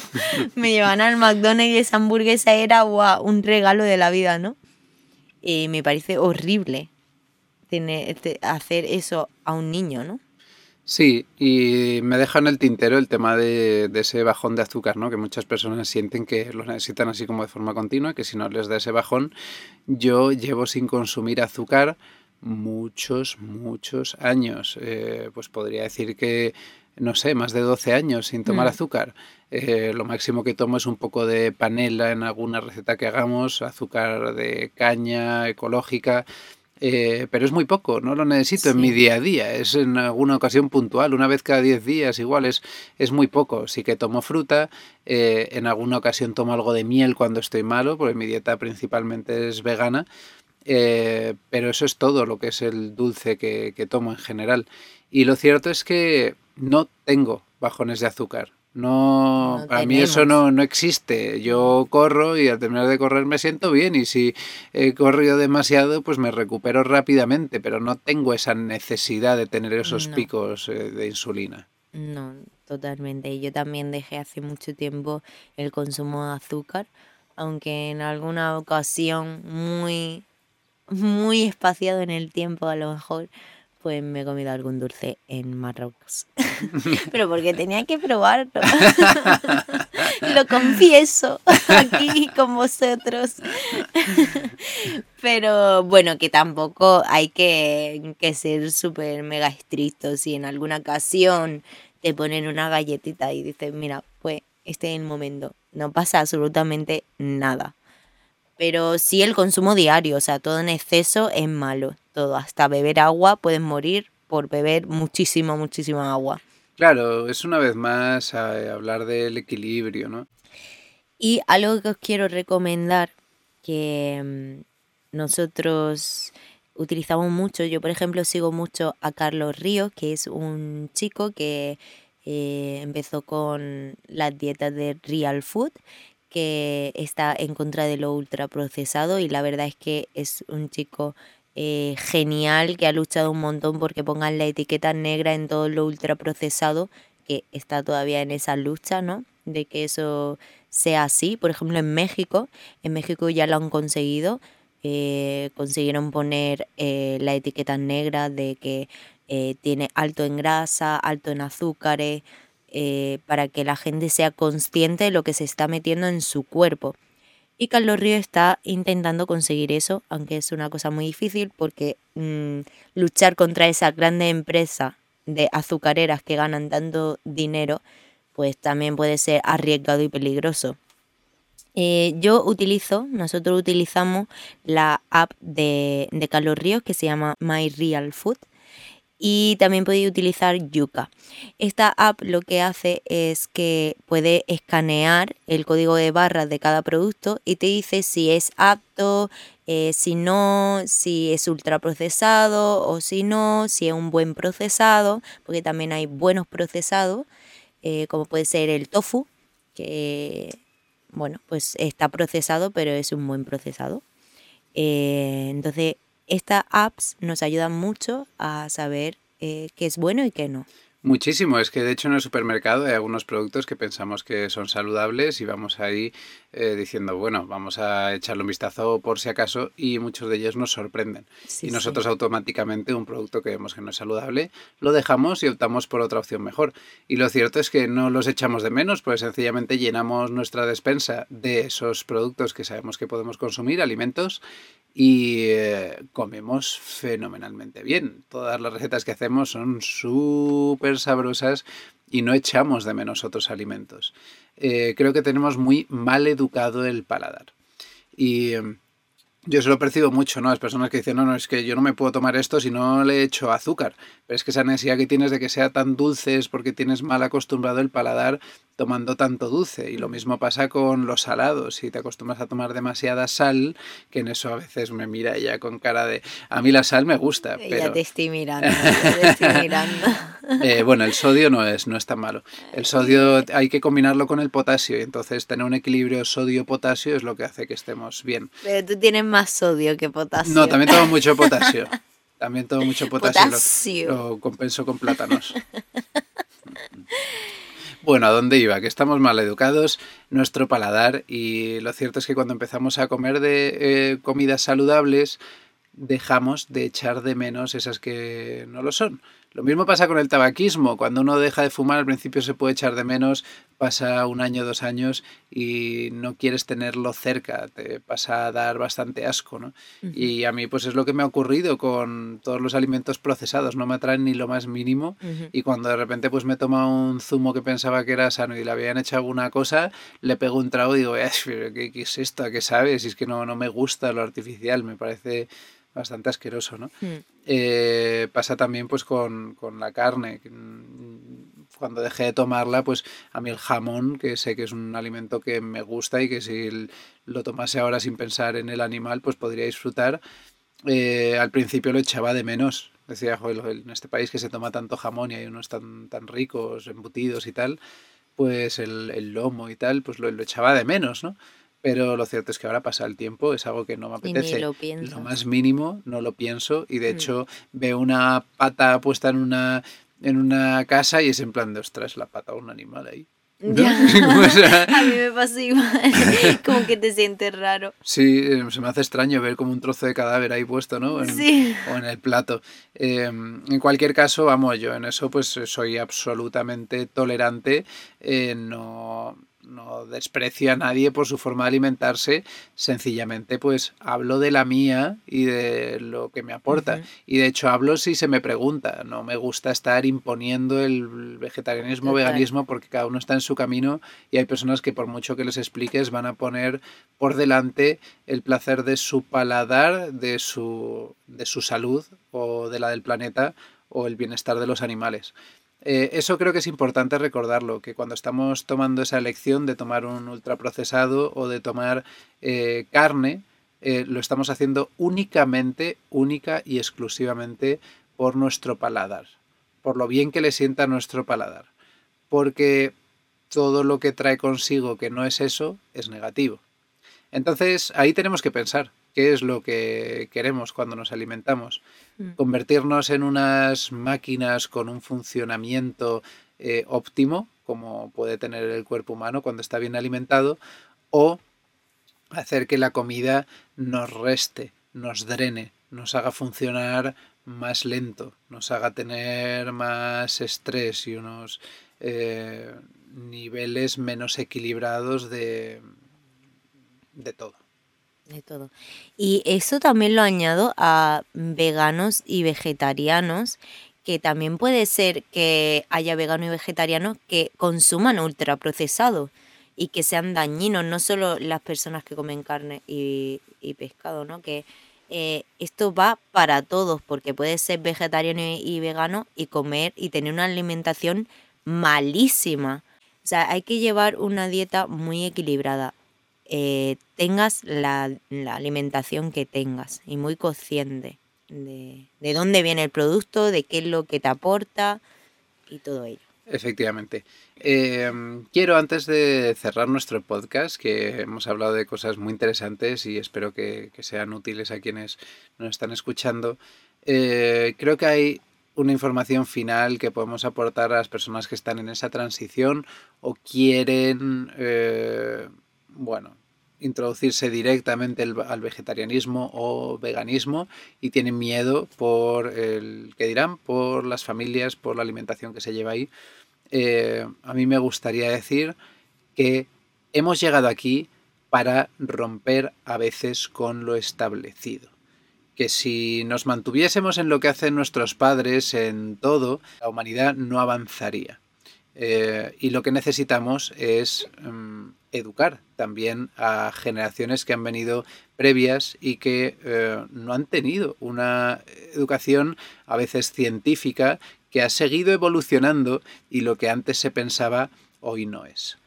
me llevan al McDonald's y esa hamburguesa era guau un regalo de la vida ¿no? y me parece horrible tener, hacer eso a un niño ¿no? Sí, y me deja en el tintero el tema de, ese bajón de azúcar, ¿no? Que muchas personas sienten que lo necesitan así como de forma continua, que si no les da ese bajón, yo llevo sin consumir azúcar muchos, muchos años. Eh, pues podría decir que, no sé, más de 12 años sin tomar mm. azúcar. Eh, lo máximo que tomo es un poco de panela en alguna receta que hagamos, azúcar de caña ecológica eh, pero es muy poco, no lo necesito en mi día a día, es en alguna ocasión puntual, una vez cada 10 días igual, es, es muy poco. Sí que tomo fruta, eh, en alguna ocasión tomo algo de miel cuando estoy malo, porque mi dieta principalmente es vegana, eh, pero eso es todo lo que es el dulce que, que tomo en general. Y lo cierto es que no tengo bajones de azúcar. No, para mí eso no, no existe. Yo corro y al terminar de correr me siento bien y si he corrido demasiado pues me recupero rápidamente, pero no tengo esa necesidad de tener esos picos eh, de insulina. No, totalmente. Yo también dejé hace mucho tiempo el consumo de azúcar, aunque en alguna ocasión muy, muy espaciado en el tiempo a lo mejor pues me he comido algún dulce en Marruecos. Pero porque tenía que probarlo. Lo confieso aquí con vosotros. Pero bueno, que tampoco hay que, ser súper mega estrictos. Si en alguna ocasión te ponen una galletita y dices, mira, pues este es el momento. No pasa absolutamente nada. Pero sí el consumo diario, o sea, todo en exceso es malo todo, hasta beber agua, puedes morir por beber muchísima, muchísima agua. Claro, es una vez más hablar del equilibrio, ¿no? Y algo que os quiero recomendar, que mm, nosotros utilizamos mucho, yo por ejemplo sigo mucho a Carlos Ríos, que es un chico que eh, empezó con las dietas de Real Food, que está en contra de lo ultraprocesado y la verdad es que es un chico eh, genial que ha luchado un montón porque pongan la etiqueta negra en todo lo ultraprocesado, que está todavía en esa lucha, ¿no? De que eso sea así. Por ejemplo, en México, en México ya lo han conseguido. Eh, consiguieron poner eh, la etiqueta negra de que tiene alto en grasa, alto en azúcares, para que la gente sea consciente de lo que se está metiendo en su cuerpo. Y Carlos Río está intentando conseguir eso, aunque es una cosa muy difícil porque mm, luchar contra esa grande empresa de azucareras que ganan tanto dinero, pues también puede ser arriesgado y peligroso. Eh, yo utilizo, nosotros utilizamos la app de, de Carlos Ríos que se llama My Real Food y también podéis utilizar Yuka. Esta app lo que hace es que puede escanear el código de barras de cada producto y te dice si es apto, eh, si no, si es ultraprocesado o si no, si es un buen procesado, porque también hay buenos procesados, eh, como puede ser el tofu, que bueno, pues está procesado, pero es un buen procesado. Eh, entonces, estas apps nos ayudan mucho a saber eh, qué es bueno y qué no. Muchísimo, es que de hecho en el supermercado hay algunos productos que pensamos que son saludables y vamos ahí eh, diciendo, bueno, vamos a echarle un vistazo por si acaso y muchos de ellos nos sorprenden. y nosotros automáticamente un producto que vemos que no es saludable lo dejamos y optamos por otra opción mejor. Y lo cierto es que no los echamos de menos, pues sencillamente llenamos nuestra despensa de esos productos que sabemos que podemos consumir, alimentos, y eh, comemos fenomenalmente bien. Todas las recetas que hacemos son súper sabrosas y no echamos de menos otros alimentos. Eh, creo que tenemos muy mal educado el paladar. Y em, yo se lo percibo mucho, ¿no? Las personas que dicen, no, no, es que yo no me puedo tomar esto si no le echo azúcar. Pero es que esa necesidad que tienes de que sea tan dulce es porque tienes mal acostumbrado el paladar tomando tanto dulce. Y lo mismo pasa con los salados. Si te acostumbras a tomar demasiada sal, que en eso a veces me mira ella con cara de. A mí la sal me gusta. Pero... Ya te estoy mirando, te estoy mirando. eh, bueno, el sodio no es, no es tan malo. El sodio hay que combinarlo con el potasio. Y entonces tener un equilibrio sodio-potasio es lo que hace que estemos bien. Pero tú tienes más sodio que potasio. No, también tomo mucho potasio. También tomo mucho potasio. Potasio. Lo, lo compenso con plátanos. Bueno, ¿a dónde iba? Que estamos mal educados, nuestro paladar, y lo cierto es que cuando empezamos a comer de eh, comidas saludables, dejamos de echar de menos esas que no lo son. Lo mismo pasa con el tabaquismo. Cuando uno deja de fumar, al principio se puede echar de menos, pasa un año, dos años y no quieres tenerlo cerca, te pasa a dar bastante asco, ¿no? Uh -huh. Y a mí pues es lo que me ha ocurrido con todos los alimentos procesados, no me atraen ni lo más mínimo uh -huh. y cuando de repente pues me toma un zumo que pensaba que era sano y le habían hecho alguna cosa, le pego un trago y digo, ¿qué, qué es esto? ¿A qué sabes? Si es que no, no me gusta lo artificial, me parece bastante asqueroso, ¿no? Mm. Eh, pasa también pues con, con, la carne. Cuando dejé de tomarla, pues a mí el jamón, que sé que es un alimento que me gusta y que si lo tomase ahora sin pensar en el animal, pues podría disfrutar. Eh, al principio lo echaba de menos. Decía, joder, en este país que se toma tanto jamón y hay unos tan, tan ricos, embutidos y tal, pues el, el lomo y tal, pues lo, lo echaba de menos, ¿no? Pero lo cierto es que ahora pasa el tiempo, es algo que no me apetece. Lo, lo, más mínimo no lo pienso y de hecho mm. veo una pata puesta en una, en una casa y es en plan de, ostras, la pata de un animal ahí. ¿No? Ya. o sea, a mí me pasa igual, como que te sientes raro. Sí, eh, se me hace extraño ver como un trozo de cadáver ahí puesto, ¿no? En, sí. O en el plato. Eh, en cualquier caso, vamos, yo en eso pues soy absolutamente tolerante. Eh, no no desprecio a nadie por su forma de alimentarse, sencillamente pues hablo de la mía y de lo que me aporta. Uh -huh. Y de hecho hablo si se me pregunta, no me gusta estar imponiendo el vegetarianismo, Total. veganismo, porque cada uno está en su camino y hay personas que por mucho que les expliques van a poner por delante el placer de su paladar, de su, de su salud o de la del planeta o el bienestar de los animales. Eh, eso creo que es importante recordarlo, que cuando estamos tomando esa elección de tomar un ultraprocesado o de tomar eh, carne, eh, lo estamos haciendo únicamente, única y exclusivamente por nuestro paladar, por lo bien que le sienta nuestro paladar, porque todo lo que trae consigo que no es eso es negativo. Entonces ahí tenemos que pensar, qué es lo que queremos cuando nos alimentamos. Mm. Convertirnos en unas máquinas con un funcionamiento eh, óptimo, como puede tener el cuerpo humano cuando está bien alimentado, o hacer que la comida nos reste, nos drene, nos haga funcionar más lento, nos haga tener más estrés y unos eh, niveles menos equilibrados de, de todo de todo. Y eso también lo añado a veganos y vegetarianos, que también puede ser que haya veganos y vegetarianos que consuman ultraprocesado y que sean dañinos, no solo las personas que comen carne y, y pescado, ¿no? Que eh, esto va para todos, porque puedes ser vegetariano y vegano y comer y tener una alimentación malísima. O sea, hay que llevar una dieta muy equilibrada eh, tengas la, alimentación que tengas y muy consciente de, de, dónde viene el producto, de qué es lo que te aporta y todo ello. Efectivamente. Eh, quiero antes de cerrar nuestro podcast, que hemos hablado de cosas muy interesantes y espero que, que sean útiles a quienes nos están escuchando, eh, creo que hay una información final que podemos aportar a las personas que están en esa transición o quieren, eh, bueno, introducirse directamente al vegetarianismo o veganismo y tienen miedo por el que dirán, por las familias, por la alimentación que se lleva ahí. Eh, a mí me gustaría decir que hemos llegado aquí para romper a veces con lo establecido. Que si nos mantuviésemos en lo que hacen nuestros padres, en todo, la humanidad no avanzaría. Eh, y lo que necesitamos es mm, educar también a generaciones que han venido previas y que eh, no han tenido una educación a veces científica que ha seguido evolucionando y lo que antes se pensaba hoy no es.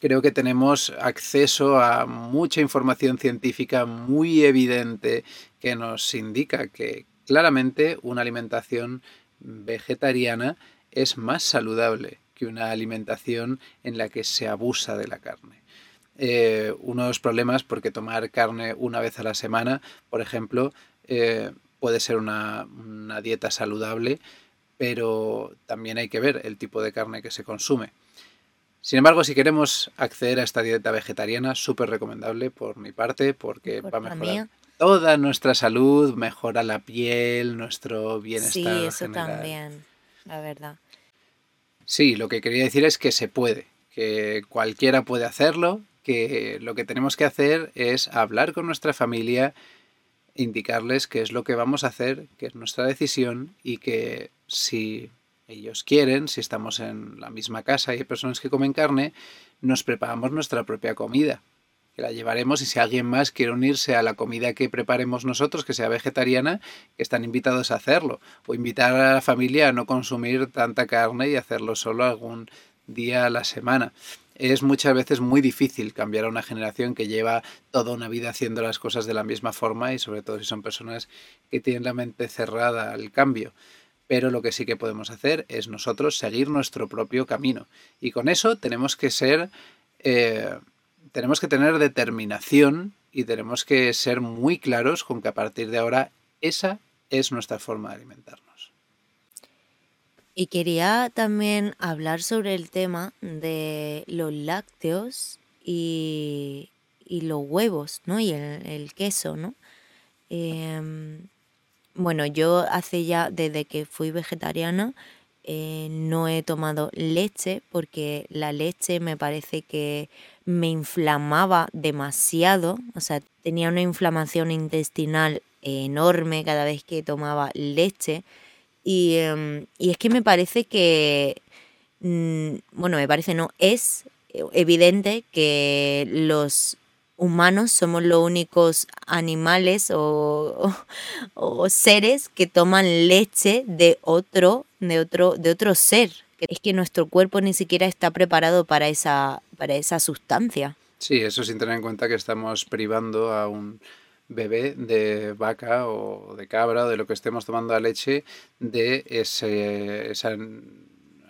Creo que tenemos acceso a mucha información científica muy evidente que nos indica que claramente una alimentación vegetariana es más saludable que una alimentación en la que se abusa de la carne. Eh, uno de los problemas, porque tomar carne una vez a la semana, por ejemplo, eh, puede ser una, dieta saludable, pero también hay que ver el tipo de carne que se consume. Sin embargo, si queremos acceder a esta dieta vegetariana, súper recomendable por mi parte, porque va a mejorar toda nuestra salud, mejora la piel, nuestro bienestar. Sí, eso también, la verdad. Sí, lo que quería decir es que se puede, que cualquiera puede hacerlo, que lo que tenemos que hacer es hablar con nuestra familia, indicarles qué es lo que vamos a hacer, qué es nuestra decisión y que si ellos quieren, si estamos en la misma casa y hay personas que comen carne, nos preparamos nuestra propia comida que la llevaremos y si alguien más quiere unirse a la comida que preparemos nosotros, que sea vegetariana, están invitados a hacerlo. O invitar a la familia a no consumir tanta carne y hacerlo solo algún día a la semana. Es muchas veces muy difícil cambiar a una generación que lleva toda una vida haciendo las cosas de la misma forma y sobre todo si son personas que tienen la mente cerrada al cambio pero lo que sí que podemos hacer es nosotros seguir nuestro propio camino. Y con eso tenemos que ser eh, tenemos que tener determinación y tenemos que ser muy claros con que a partir de ahora esa es nuestra forma de alimentarnos. Y quería también hablar sobre el tema de los lácteos y, los huevos, ¿no? Y el, queso, ¿no? Em, bueno, yo hace ya, desde que fui vegetariana, eh, no he tomado leche porque la leche me parece que me inflamaba demasiado, o sea, tenía una inflamación intestinal enorme cada vez que tomaba leche. Y, em, es que me parece que, mm, bueno, me parece no, es evidente que los humanos somos los únicos animales o, o, seres que toman leche de otro, de otro, de otro ser. Es que nuestro cuerpo ni siquiera está preparado para esa, para esa sustancia. Sí, eso sin tener en cuenta que estamos privando a un bebé de vaca o de cabra o de lo que estemos tomando a leche de ese,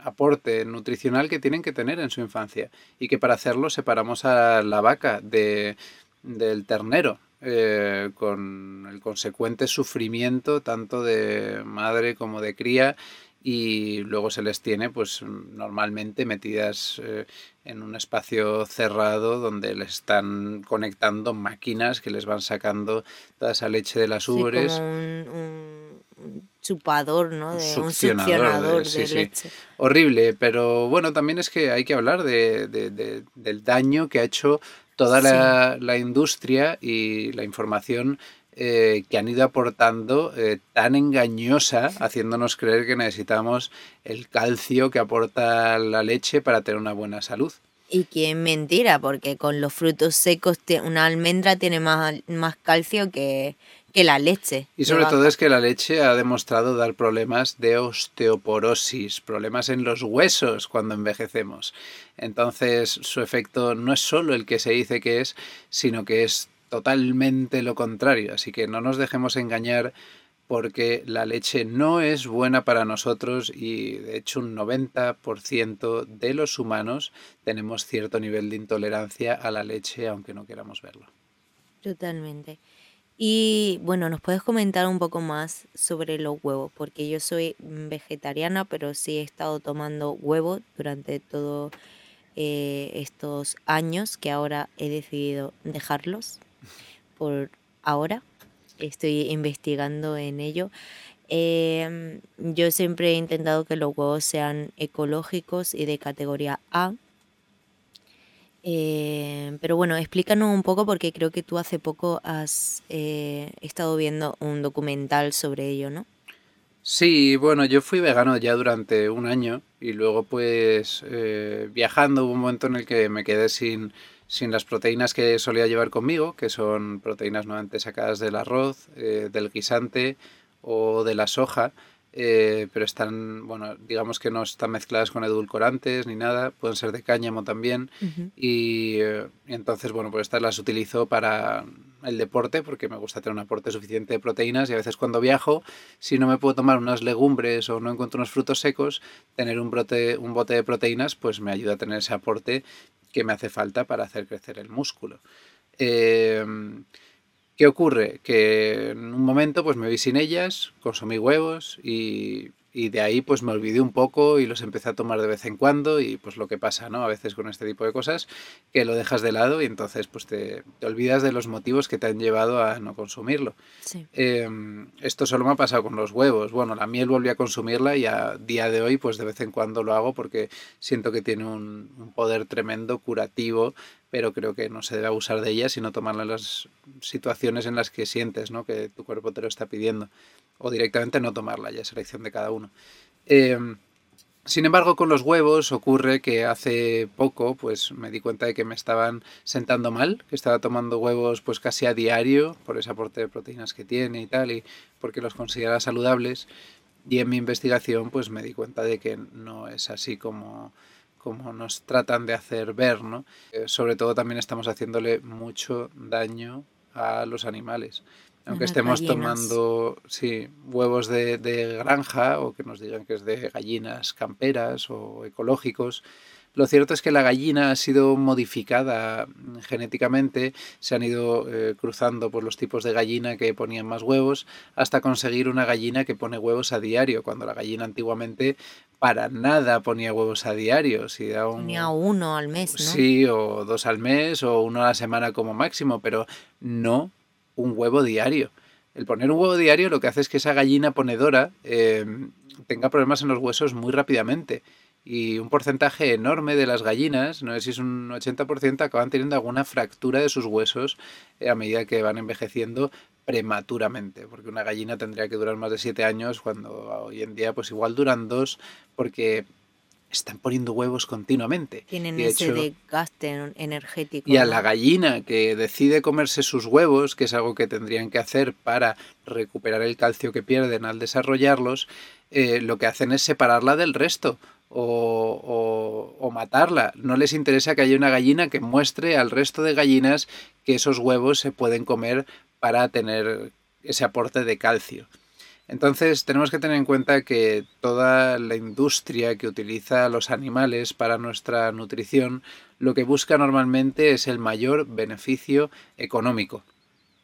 aporte nutricional que tienen que tener en su infancia y que para hacerlo separamos a la vaca de, del ternero eh, con el consecuente sufrimiento tanto de madre como de cría y luego se les tiene pues normalmente metidas eh, en un espacio cerrado donde les están conectando máquinas que les van sacando toda esa leche de las ubres. un, chupador, ¿no? De, un succionador de, leche. Horrible, pero bueno, también es que hay que hablar de, del daño que ha hecho toda la, la industria y la información eh, que han ido aportando eh, tan engañosa, haciéndonos creer que necesitamos el calcio que aporta la leche para tener una buena salud. Y que es mentira, porque con los frutos secos una almendra tiene más, más calcio que, que la leche. Y sobre todo es que la leche ha demostrado dar problemas de osteoporosis, problemas en los huesos cuando envejecemos. Entonces su efecto no es solo el que se dice que es, sino que es totalmente lo contrario. Así que no nos dejemos engañar porque la leche no es buena para nosotros y de hecho un 90% de los humanos tenemos cierto nivel de intolerancia a la leche aunque no queramos verlo. Totalmente. Y bueno, ¿nos puedes comentar un poco más sobre los huevos? Porque yo soy vegetariana, pero sí he estado tomando huevos durante todos eh, estos años que ahora he decidido dejarlos por ahora. Estoy investigando en ello. Em, yo siempre he intentado que los huevos sean ecológicos y de categoría A eh, pero bueno, explícanos un poco porque creo que tú hace poco has eh, estado viendo un documental sobre ello, ¿no? Sí, bueno, yo fui vegano ya durante un año y luego pues eh, viajando hubo un momento en el que me quedé sin, sin las proteínas que solía llevar conmigo, que son proteínas nuevamente sacadas del arroz, del guisante o de la soja. Eh, pero están, bueno, digamos que no están mezcladas con edulcorantes ni nada, pueden ser de cáñamo también. Eh, y, entonces, bueno, pues estas las utilizo para el deporte porque me gusta tener un aporte suficiente de proteínas y a veces cuando viajo, si no me puedo tomar unas legumbres o no encuentro unos frutos secos, tener un, brote, un bote de proteínas pues me ayuda a tener ese aporte que me hace falta para hacer crecer el músculo. Eh, ¿Qué ocurre? Que en un momento pues me vi sin ellas, consumí huevos y, y de ahí pues me olvidé un poco y los empecé a tomar de vez en cuando y pues lo que pasa, ¿no? A veces con este tipo de cosas que lo dejas de lado y entonces pues te, te olvidas de los motivos que te han llevado a no consumirlo. Sí. Em, esto solo me ha pasado con los huevos. Bueno, la miel volví a consumirla y a día de hoy pues de vez en cuando lo hago porque siento que tiene un, un poder tremendo curativo pero creo que no se debe abusar de ella, sino tomarla en las situaciones en las que sientes ¿no? que tu cuerpo te lo está pidiendo o directamente no tomarla, ya es elección de cada uno. Em, sin embargo, con los huevos ocurre que hace poco pues me di cuenta de que me estaban sentando mal, que estaba tomando huevos pues casi a diario por ese aporte de proteínas que tiene y tal, y porque los consideraba saludables. Y en mi investigación pues me di cuenta de que no es así como, como nos tratan de hacer ver, ¿no? Eh, sobre todo también estamos haciéndole mucho daño a los animales aunque estemos tomando sí, huevos de, de, granja o que nos digan que es de gallinas camperas o ecológicos, lo cierto es que la gallina ha sido modificada genéticamente, se han ido eh, cruzando por los tipos de gallina que ponían más huevos hasta conseguir una gallina que pone huevos a diario, cuando la gallina antiguamente para nada ponía huevos a diario. Si da un, ponía uno al mes, ¿no? Sí, o dos al mes o uno a la semana como máximo, pero no un huevo diario. El poner un huevo diario lo que hace es que esa gallina ponedora em, tenga problemas en los huesos muy rápidamente. Y un porcentaje enorme de las gallinas, no sé si es un 80%, acaban teniendo alguna fractura de sus huesos a medida que van envejeciendo prematuramente. Porque una gallina tendría que durar más de 7 años, cuando hoy en día pues igual duran 2, porque están poniendo huevos continuamente. Tienen ese desgaste energético. Y a la gallina que decide comerse sus huevos, que es algo que tendrían que hacer para recuperar el calcio que pierden al desarrollarlos, eh, lo que hacen es separarla del resto. O, matarla. No les interesa que haya una gallina que muestre al resto de gallinas que esos huevos se pueden comer para tener ese aporte de calcio. Entonces tenemos que tener en cuenta que toda la industria que utiliza los animales para nuestra nutrición lo que busca normalmente es el mayor beneficio económico.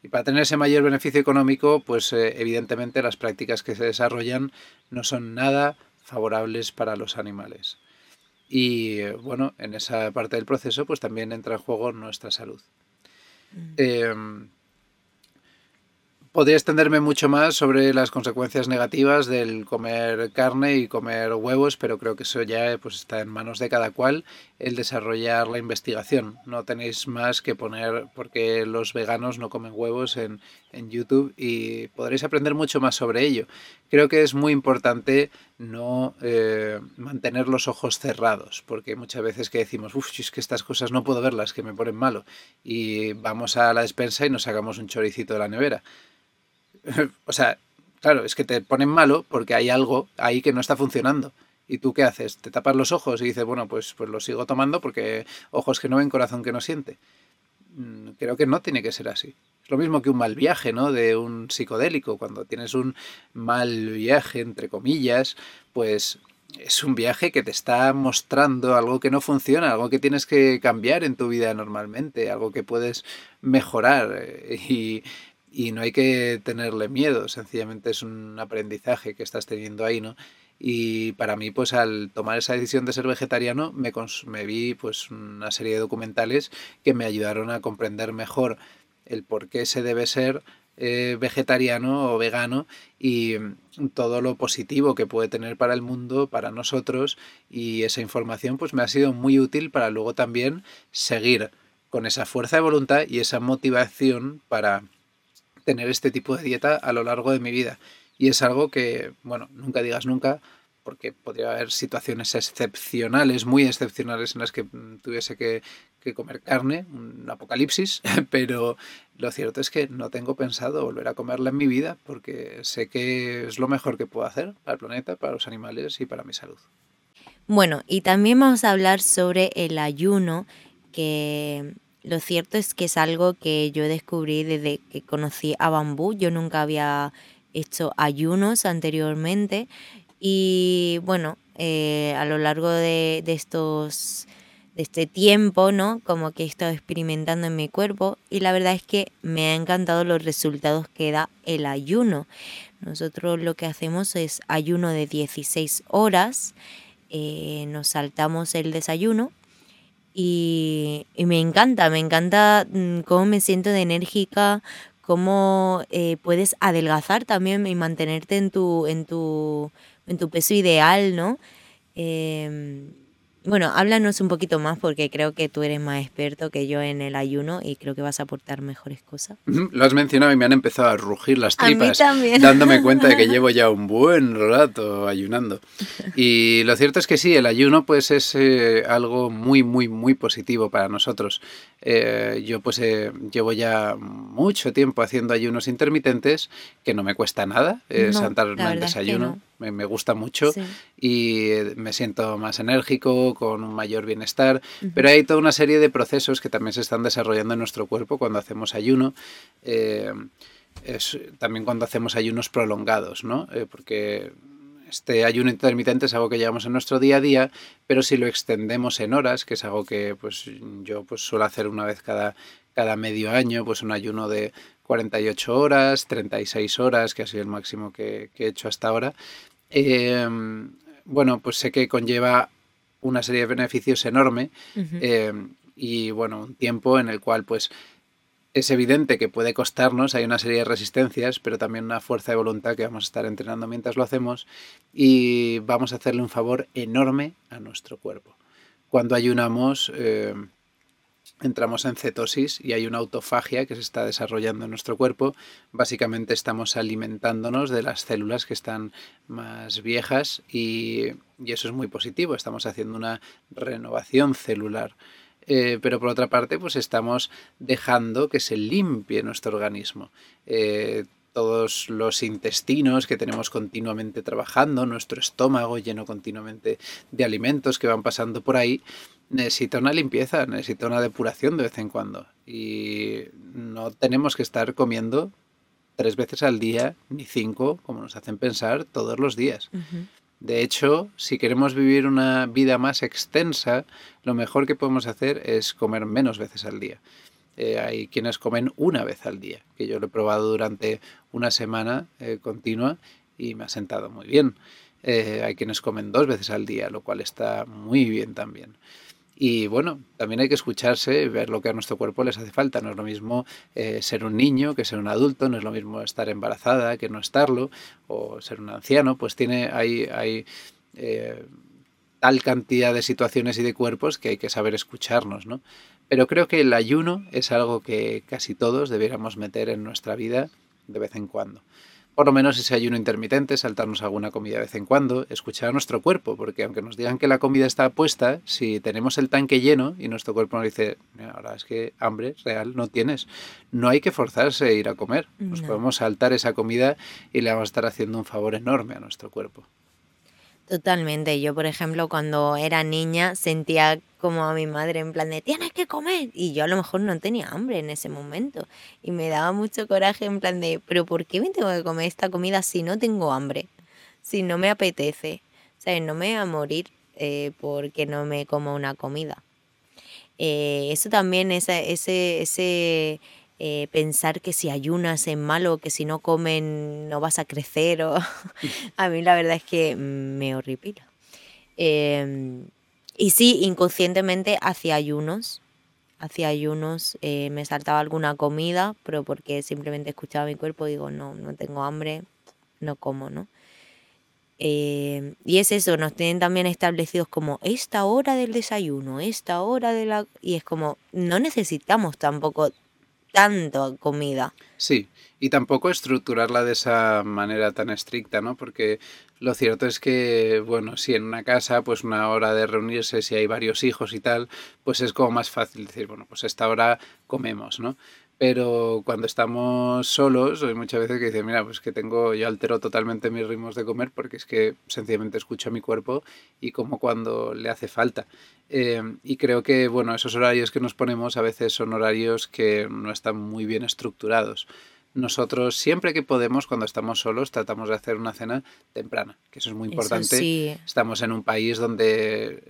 Y para tener ese mayor beneficio económico, pues eh, evidentemente las prácticas que se desarrollan no son nada favorables para los animales. Y bueno, en esa parte del proceso pues también entra en juego nuestra salud. Mm. Em, Podría extenderme mucho más sobre las consecuencias negativas del comer carne y comer huevos, pero creo que eso ya pues, está en manos de cada cual el desarrollar la investigación. No tenéis más que poner porque los veganos no comen huevos en, en YouTube y podréis aprender mucho más sobre ello. Creo que es muy importante no eh, mantener los ojos cerrados, porque muchas veces que decimos, uff, es que estas cosas no puedo verlas, que me ponen malo, y vamos a la despensa y nos sacamos un choricito de la nevera o sea, claro, es que te ponen malo porque hay algo ahí que no está funcionando. ¿Y tú qué haces? Te tapas los ojos y dices, bueno, pues, pues lo sigo tomando porque ojos que no ven, corazón que no siente. Mm, creo que no tiene que ser así. Es lo mismo que un mal viaje, ¿no? De un psicodélico. Cuando tienes un mal viaje, entre comillas, pues es un viaje que te está mostrando algo que no funciona, algo que tienes que cambiar en tu vida normalmente, algo que puedes mejorar. Y, y no hay que tenerle miedo, sencillamente es un aprendizaje que estás teniendo ahí, ¿no? Y para mí, pues al tomar esa decisión de ser vegetariano, me, vi pues una serie de documentales que me ayudaron a comprender mejor el por qué se debe ser eh, vegetariano o vegano y todo lo positivo que puede tener para el mundo, para nosotros y esa información pues me ha sido muy útil para luego también seguir con esa fuerza de voluntad y esa motivación para tener este tipo de dieta a lo largo de mi vida. Y es algo que, bueno, nunca digas nunca, porque podría haber situaciones excepcionales, muy excepcionales, en las que tuviese que, comer carne, un apocalipsis, pero lo cierto es que no tengo pensado volver a comerla en mi vida, porque sé que es lo mejor que puedo hacer para el planeta, para los animales y para mi salud. Bueno, y también vamos a hablar sobre el ayuno, que lo cierto es que es algo que yo descubrí desde que conocí a Bambú. Yo nunca había hecho ayunos anteriormente y bueno, eh, a lo largo de, estos de este tiempo, ¿no? Como que he estado experimentando en mi cuerpo y la verdad es que me ha encantado los resultados que da el ayuno. Nosotros lo que hacemos es ayuno de 16 horas, eh, nos saltamos el desayuno y, me encanta, me encanta mm, cómo me siento de enérgica, cómo eh, puedes adelgazar también y mantenerte en tu, en tu, en tu peso ideal, ¿no? Em, bueno, háblanos un poquito más porque creo que tú eres más experto que yo en el ayuno y creo que vas a aportar mejores cosas. Lo has mencionado y me han empezado a rugir las tripas, dándome cuenta de que llevo ya un buen rato ayunando. Y lo cierto es que sí, el ayuno pues es eh, algo muy, muy, muy positivo para nosotros. Eh, yo pues eh, llevo ya mucho tiempo haciendo ayunos intermitentes, que no me cuesta nada eh, sentarme al desayuno me, gusta mucho y me siento más enérgico, con un mayor bienestar, pero hay toda una serie de procesos que también se están desarrollando en nuestro cuerpo cuando hacemos ayuno. Eh, es también cuando hacemos ayunos prolongados, ¿no? Eh, porque este ayuno intermitente es algo que llevamos en nuestro día a día, pero si lo extendemos en horas, que es algo que pues yo pues suelo hacer una vez cada, cada medio año, pues un ayuno de 48 horas, 36 horas, que ha sido el máximo que, que he hecho hasta ahora, Em, bueno, pues sé que conlleva una serie de beneficios enorme em, y bueno, un tiempo en el cual pues es evidente que puede costarnos, hay una serie de resistencias, pero también una fuerza de voluntad que vamos a estar entrenando mientras lo hacemos y vamos a hacerle un favor enorme a nuestro cuerpo. Cuando ayunamos, em, entramos en cetosis y hay una autofagia que se está desarrollando en nuestro cuerpo. Básicamente estamos alimentándonos de las células que están más viejas y, eso es muy positivo. Estamos haciendo una renovación celular. Eh, pero por otra parte, pues estamos dejando que se limpie nuestro organismo. Eh, todos los intestinos que tenemos continuamente trabajando, nuestro estómago lleno continuamente de alimentos que van pasando por ahí, necesita una limpieza, necesita una depuración de vez en cuando. Y no tenemos que estar comiendo tres veces al día, ni cinco, como nos hacen pensar, todos los días. De hecho, si queremos vivir una vida más extensa, lo mejor que podemos hacer es comer menos veces al día. Eh, hay quienes comen una vez al día, que yo lo he probado durante una semana eh, continua y me ha sentado muy bien. Eh, hay quienes comen dos veces al día, lo cual está muy bien también. Y bueno, también hay que escucharse ver lo que a nuestro cuerpo les hace falta. No es lo mismo eh, ser un niño que ser un adulto, no es lo mismo estar embarazada que no estarlo, o ser un anciano, pues tiene, hay, hay eh, tal cantidad de situaciones y de cuerpos que hay que saber escucharnos, ¿no? Pero creo que el ayuno es algo que casi todos debiéramos meter en nuestra vida de vez en cuando por lo menos ese ayuno intermitente, saltarnos alguna comida de vez en cuando, escuchar a nuestro cuerpo, porque aunque nos digan que la comida está puesta, si tenemos el tanque lleno y nuestro cuerpo nos dice, ahora es que hambre real no tienes, no hay que forzarse a ir a comer, nos podemos saltar esa comida y le vamos a estar haciendo un favor enorme a nuestro cuerpo. Totalmente. Yo, por ejemplo, cuando era niña sentía como a mi madre en plan de tienes que comer y yo a lo mejor no tenía hambre en ese momento y me daba mucho coraje en plan de pero ¿por qué me tengo que comer esta comida si no tengo hambre? Si no me apetece. O sea, no me voy a morir eh, porque no me como una comida. Eh, eso también, ese, ese, ese eh, pensar que si ayunas es malo, que si no comen no vas a crecer. O... a mí la verdad es que me horripila. Em, y sí, inconscientemente hacía ayunos. Hacía ayunos, eh, me saltaba alguna comida, pero porque simplemente escuchaba mi cuerpo, digo, no, no tengo hambre, no como, ¿no? Eh, y es eso, nos tienen también establecidos como esta hora del desayuno, esta hora de la... Y es como, no necesitamos tampoco tanto comida. Sí, y tampoco estructurarla de esa manera tan estricta, ¿no? Porque lo cierto es que, bueno, si en una casa, pues una hora de reunirse, si hay varios hijos y tal, pues es como más fácil decir, bueno, pues esta hora comemos, ¿no? Pero cuando estamos solos, hay muchas veces que dicen, mira, pues que tengo, yo altero totalmente mis ritmos de comer porque es que sencillamente escucho a mi cuerpo y como cuando le hace falta. Eh, y creo que, bueno, esos horarios que nos ponemos a veces son horarios que no están muy bien estructurados nosotros siempre que podemos, cuando estamos solos, tratamos de hacer una cena temprana, que eso es muy importante. Estamos en un país donde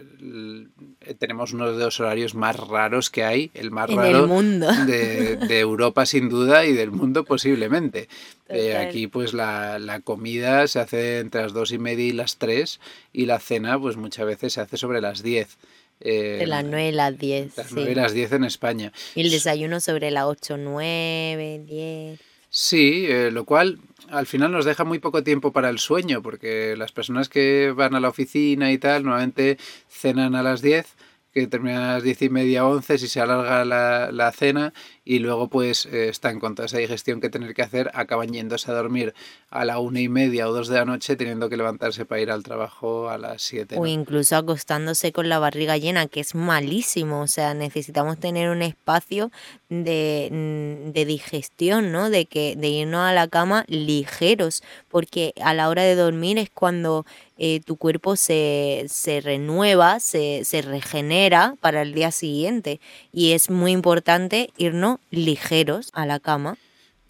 tenemos uno de los horarios más raros que hay, el más raro De, Europa sin duda y del mundo posiblemente. Eh, aquí pues la, comida se hace entre las dos y media y las tres y la cena pues muchas veces se hace sobre las diez. de las nueve y las diez. Las nueve y las diez en España. Y el desayuno sobre las ocho, nueve, diez. Sí, eh, lo cual al final nos deja muy poco tiempo para el sueño, porque las personas que van a la oficina y tal, normalmente cenan a las 10 que termina a las diez y media, once, si se alarga la, la cena y luego pues eh, están con toda esa digestión que tener que hacer, acaban yéndose a dormir a la una y media o dos de la noche teniendo que levantarse para ir al trabajo a las siete. O incluso acostándose con la barriga llena, que es malísimo, o sea, necesitamos tener un espacio de, mm, de digestión, ¿no? De, que, de irnos a la cama ligeros, porque a la hora de dormir es cuando eh, tu cuerpo se, se renueva, se, se, regenera para el día siguiente. Y es muy importante irnos ligeros a la cama.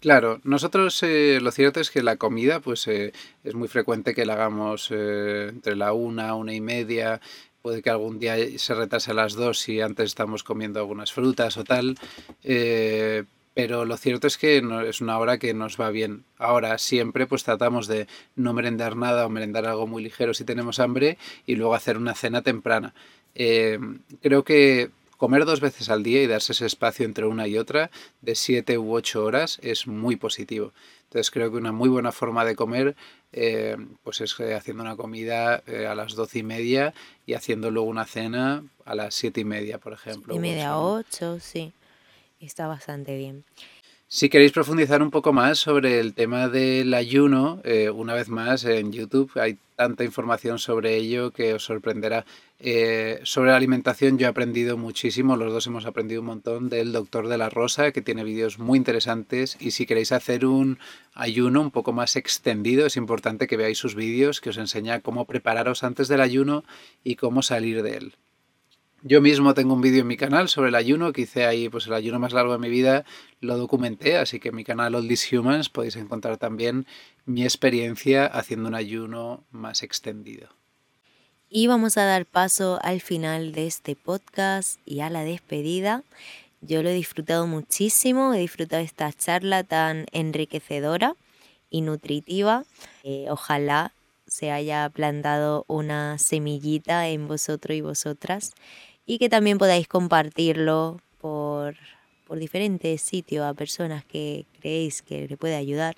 Claro, nosotros eh, lo cierto es que la comida pues eh, es muy frecuente que la hagamos entre la una, una y media, puede que algún día se retrase a las dos si antes estamos comiendo algunas frutas o tal, pero lo cierto es que no, es una hora que nos va bien. Ahora siempre pues tratamos de no merendar nada o merendar algo muy ligero si tenemos hambre y luego hacer una cena temprana. Eh, creo que comer dos veces al día y darse ese espacio entre una y otra de siete u ocho horas es muy positivo. Entonces creo que una muy buena forma de comer eh, pues es eh, haciendo una comida a las doce y media y haciendo luego una cena a las siete y media, por ejemplo. Y media, ocho, sí está bastante bien. Si queréis profundizar un poco más sobre el tema del ayuno, eh, una vez más en YouTube hay tanta información sobre ello que os sorprenderá. Eh, sobre la alimentación yo he aprendido muchísimo, los dos hemos aprendido un montón del doctor de la Rosa, que tiene vídeos muy interesantes y si queréis hacer un ayuno un poco más extendido, es importante que veáis sus vídeos que os enseña cómo prepararos antes del ayuno y cómo salir de él. Yo mismo tengo un vídeo en mi canal sobre el ayuno, que hice ahí pues el ayuno más largo de mi vida, lo documenté, así que en mi canal All These Humans podéis encontrar también mi experiencia haciendo un ayuno más extendido. Y vamos a dar paso al final de este podcast y a la despedida. Yo lo he disfrutado muchísimo, he disfrutado esta charla tan enriquecedora y nutritiva. Eh, ojalá se haya plantado una semillita en vosotros y vosotras y que también podáis compartirlo por, por diferentes sitios a personas que creéis que le puede ayudar.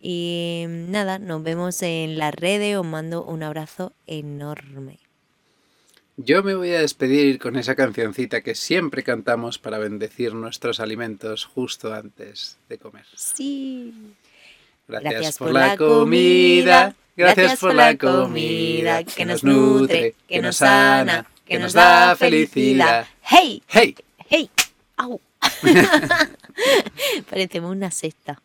Y nada, nos vemos en las redes, os mando un abrazo enorme. Yo me voy a despedir con esa cancioncita que siempre cantamos para bendecir nuestros alimentos justo antes de comer. Sí. Gracias, por, la comida, gracias por la comida que nos nutre, que nos sana que nos da felicidad. ¡Hey! ¡Hey! ¡Hey! ¡Au! Parecemos una cesta.